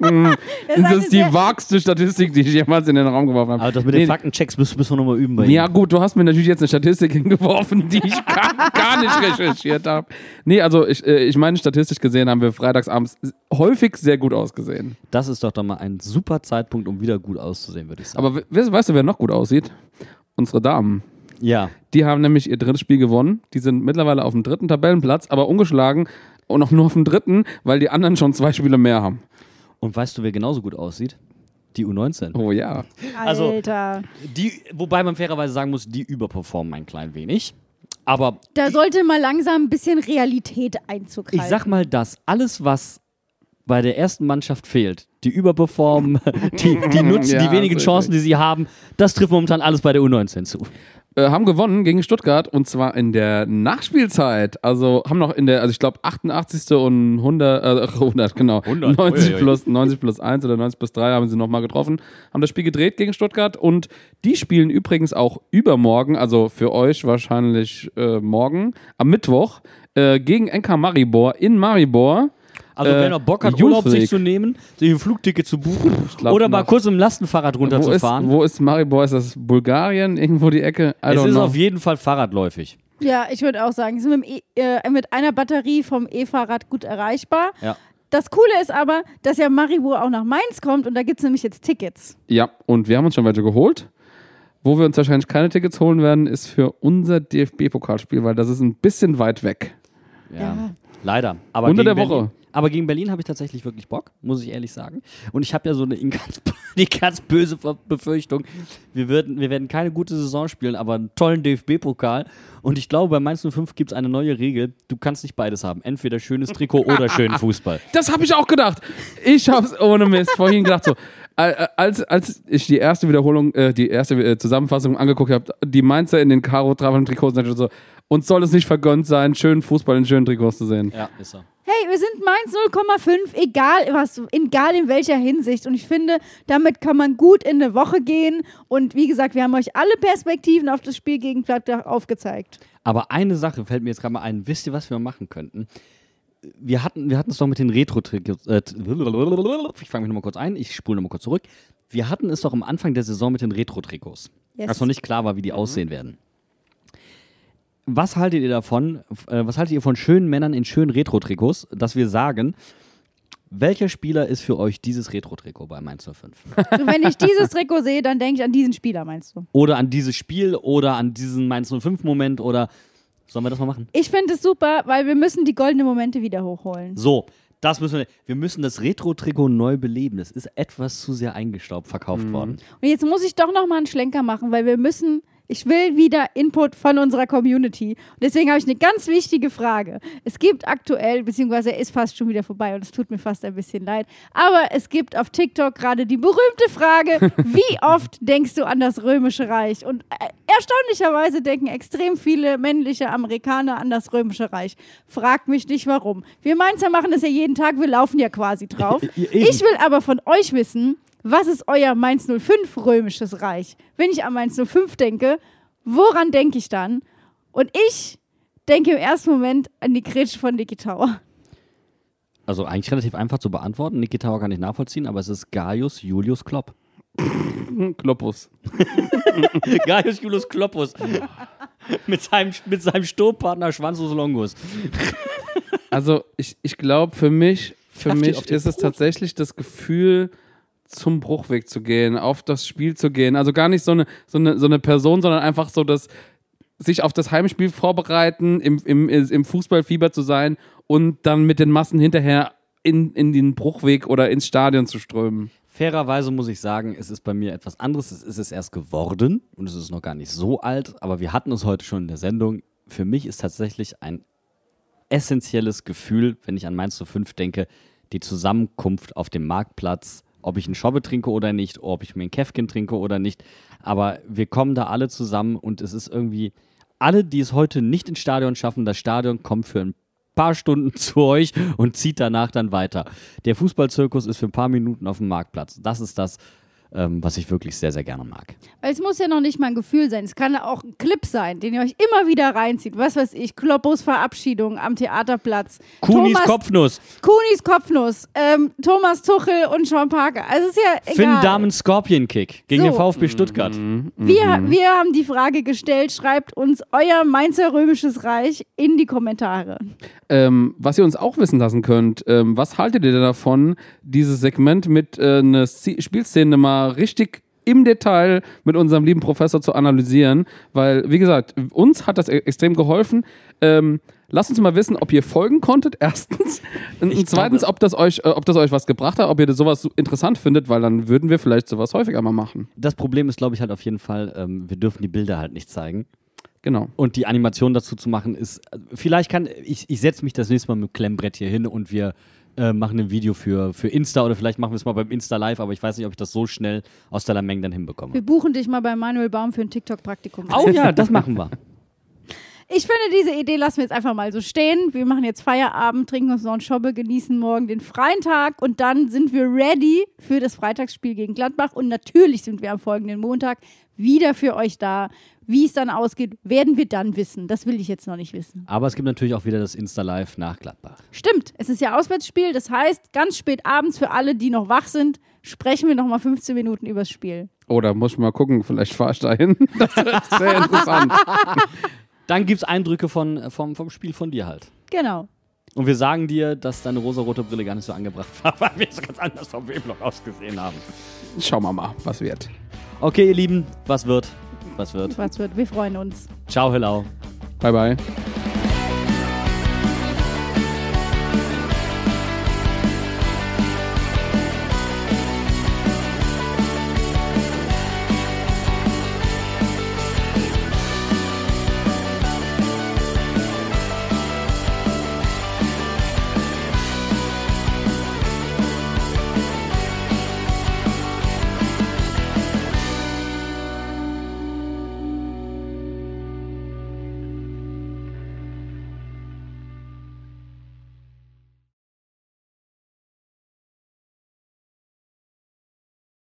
eine das ist die vagste Statistik, die ich jemals in den Raum geworfen habe. Aber das mit Nee, den Faktenchecks müssen, müssen wir nochmal üben bei Ja, Ihnen. gut, du hast mir natürlich jetzt eine Statistik hingeworfen, die ich gar, gar nicht recherchiert habe. Nee, also ich, äh, ich meine, statistisch gesehen haben wir freitagsabends häufig sehr gut ausgesehen. Das ist doch dann mal ein super Zeitpunkt, um wieder gut auszusehen, würde ich sagen. Aber we weißt du, wer noch gut aussieht? Unsere Damen. ja. Die haben nämlich ihr drittes Spiel gewonnen. Die sind mittlerweile auf dem dritten Tabellenplatz, aber ungeschlagen und auch nur auf dem dritten, weil die anderen schon zwei Spiele mehr haben. Und weißt du, wer genauso gut aussieht? Die U19. Oh ja. Also- Alter. Die, wobei man fairerweise sagen muss, die überperformen ein klein wenig. Aber Da sollte mal langsam ein bisschen Realität Einzug halten. ich sag mal das, alles was bei der ersten Mannschaft fehlt, die überperformen, die, die nutzen Ja, die wenigen Chancen, die sie haben, das trifft momentan alles bei der U19 zu. Äh, haben gewonnen gegen Stuttgart und zwar in der Nachspielzeit. Also haben noch in der, also ich glaube 88. und 100, äh, 100 genau, 100, 90 uiuiui. plus 90 plus 1 oder 90 plus 3 haben sie nochmal getroffen, haben das Spiel gedreht gegen Stuttgart und die spielen übrigens auch übermorgen, also für euch wahrscheinlich äh, morgen, am Mittwoch, äh, gegen NK Maribor in Maribor. Also Äh, wer noch Bock hat, Urlaub sich zu nehmen, sich ein Flugticket zu buchen oder mal noch. kurz im Lastenfahrrad Wo ist, runterzufahren. wo ist Maribor? Ist das Bulgarien? Irgendwo die Ecke? I es don't ist know. auf jeden Fall fahrradläufig. Ja, ich würde auch sagen, sie sind mit, dem e äh, mit einer Batterie vom E-Fahrrad gut erreichbar. Ja. Das Coole ist aber, dass ja Maribor auch nach Mainz kommt und da gibt es nämlich jetzt Tickets. Ja, und wir haben uns schon welche geholt. Wo wir uns wahrscheinlich keine Tickets holen werden, ist für unser DFB-Pokalspiel, weil das ist ein bisschen weit weg. Ja. Ja. Leider. Aber Unter der Woche. Berlin, aber gegen Berlin habe ich tatsächlich wirklich Bock, muss ich ehrlich sagen. Und ich habe ja so eine ganz, die ganz böse Befürchtung, wir werden, wir werden keine gute Saison spielen, aber einen tollen DFB-Pokal. Und ich glaube, bei Mainz 05 gibt es eine neue Regel. Du kannst nicht beides haben. Entweder schönes Trikot oder schönen Fußball. Das habe ich auch gedacht. Ich habe es ohne Mist vorhin gedacht so. äh, Als, als ich die erste Wiederholung, äh, die erste äh, Zusammenfassung angeguckt habe, die Mainzer in den karo travel trikots sind so, uns soll es nicht vergönnt sein, schönen Fußball in schönen Trikots zu sehen. Ja, ist so. Hey, wir sind Mainz 0,5, egal was, egal in welcher Hinsicht. Und ich finde, damit kann man gut in eine Woche gehen. Und wie gesagt, wir haben euch alle Perspektiven auf das Spiel gegen Gladbach aufgezeigt. Aber eine Sache fällt mir jetzt gerade mal ein. Wisst ihr, was wir machen könnten? Wir hatten wir hatten es doch mit den Retro-Trikots. Äh, ich fange mich nochmal kurz ein. Ich spule nochmal kurz zurück. Wir hatten es doch am Anfang der Saison mit den Retro-Trikots. Yes. Als noch nicht klar war, wie die aussehen werden. Was haltet ihr davon? Äh, was haltet ihr von schönen Männern in schönen Retro-Trikots, dass wir sagen, welcher Spieler ist für euch dieses Retro-Trikot bei Mainz 05? Und wenn ich dieses Trikot sehe, dann denke ich an diesen Spieler, meinst du? oder an dieses Spiel oder an diesen Mainz 05-Moment oder sollen wir das mal machen? Ich finde es super, weil wir müssen die goldenen Momente wieder hochholen. So, das müssen wir. Wir müssen das Retro-Trikot neu beleben. Das ist etwas zu sehr eingestaubt verkauft worden. Und jetzt muss ich doch noch mal einen Schlenker machen, weil wir müssen, ich will wieder Input von unserer Community. Und deswegen habe ich eine ganz wichtige Frage. Es gibt aktuell, beziehungsweise er ist fast schon wieder vorbei und es tut mir fast ein bisschen leid, aber es gibt auf TikTok gerade die berühmte Frage, wie oft denkst du an das Römische Reich? Und äh, erstaunlicherweise denken extrem viele männliche Amerikaner an das Römische Reich. Frag mich nicht warum. Wir Mainzer machen das ja jeden Tag, wir laufen ja quasi drauf. Ich will aber von euch wissen, was ist euer Mainz 05 römisches Reich? Wenn ich an Mainz 05 denke, woran denke ich dann? Und ich denke im ersten Moment an die Grätsche von Niki Tower. Also eigentlich relativ einfach zu beantworten. Niki Tower kann ich nachvollziehen, aber es ist Gaius Julius Klopp. Kloppus. Gaius Julius Kloppus. mit, seinem, mit seinem Sturmpartner Schwanzus Longus. Also ich, ich glaube, für mich, für mich ist es tatsächlich das Gefühl, zum Bruchweg zu gehen, auf das Spiel zu gehen. Also gar nicht so eine, so eine, so eine Person, sondern einfach so das sich auf das Heimspiel vorbereiten, im, im, im Fußballfieber zu sein und dann mit den Massen hinterher in, in den Bruchweg oder ins Stadion zu strömen. Fairerweise muss ich sagen, es ist bei mir etwas anderes. Es ist es erst geworden und es ist noch gar nicht so alt, aber wir hatten es heute schon in der Sendung. Für mich ist tatsächlich ein essentielles Gefühl, wenn ich an Mainz 05 denke, die Zusammenkunft auf dem Marktplatz, ob ich einen Schobbe trinke oder nicht, ob ich mir einen Käfken trinke oder nicht. Aber wir kommen da alle zusammen und es ist irgendwie, alle, die es heute nicht ins Stadion schaffen, das Stadion kommt für ein paar Stunden zu euch und zieht danach dann weiter. Der Fußballzirkus ist für ein paar Minuten auf dem Marktplatz. Das ist das, ähm, was ich wirklich sehr, sehr gerne mag. Weil es muss ja noch nicht mal ein Gefühl sein. Es kann auch ein Clip sein, den ihr euch immer wieder reinzieht. Was weiß ich, Kloppos Verabschiedung am Theaterplatz. Kunis Thomas- Kopfnuss, Kunis Kopfnuss. Ähm, Thomas Tuchel und Sean Parker. Also ist ja egal. Finn Damen Scorpion Kick gegen So. den VfB Stuttgart. Wir, wir haben die Frage gestellt. Schreibt uns euer Mainzer Römisches Reich in die Kommentare. Ähm, was ihr uns auch wissen lassen könnt, ähm, was haltet ihr denn davon, dieses Segment mit äh, einer Spielszene mal richtig im Detail mit unserem lieben Professor zu analysieren? Weil, wie gesagt, uns hat das e extrem geholfen. Ähm, lasst uns mal wissen, ob ihr folgen konntet, erstens. Und Ich zweitens, glaube- ob das, euch, äh, ob das euch was gebracht hat, ob ihr sowas so interessant findet, weil dann würden wir vielleicht sowas häufiger mal machen. Das Problem ist, glaube ich, halt auf jeden Fall, ähm, wir dürfen die Bilder halt nicht zeigen. Genau. Und die Animation dazu zu machen ist, äh, vielleicht kann, ich, ich setze mich das nächste Mal mit dem Klemmbrett hier hin und wir äh, machen ein Video für, für Insta oder vielleicht machen wir es mal beim Insta Live, aber ich weiß nicht, ob ich das so schnell aus der Lameng dann hinbekomme. Wir buchen dich mal bei Manuel Baum für ein TikTok-Praktikum. Oh ja, das machen wir. Ich finde, diese Idee lassen wir jetzt einfach mal so stehen. Wir machen jetzt Feierabend, trinken uns noch einen Schobbe, genießen morgen den freien Tag und dann sind wir ready für das Freitagsspiel gegen Gladbach. Und natürlich sind wir am folgenden Montag wieder für euch da. Wie es dann ausgeht, werden wir dann wissen. Das will ich jetzt noch nicht wissen. Aber es gibt natürlich auch wieder das Insta Live nach Gladbach. Stimmt, es ist ja Auswärtsspiel. Das heißt, ganz spät abends für alle, die noch wach sind, sprechen wir noch mal 15 Minuten übers Spiel. Oder muss ich mal gucken, vielleicht fahr ich dahin. Das ist sehr interessant. Dann gibt es Eindrücke von, vom, vom Spiel von dir halt. Genau. Und wir sagen dir, dass deine rosarote Brille gar nicht so angebracht war, weil wir es ganz anders vom W-Block ausgesehen haben. Schauen wir mal, was wird. Okay, ihr Lieben, was wird? Was wird? Was wird? Wir freuen uns. Ciao, Hillau. Bye, bye.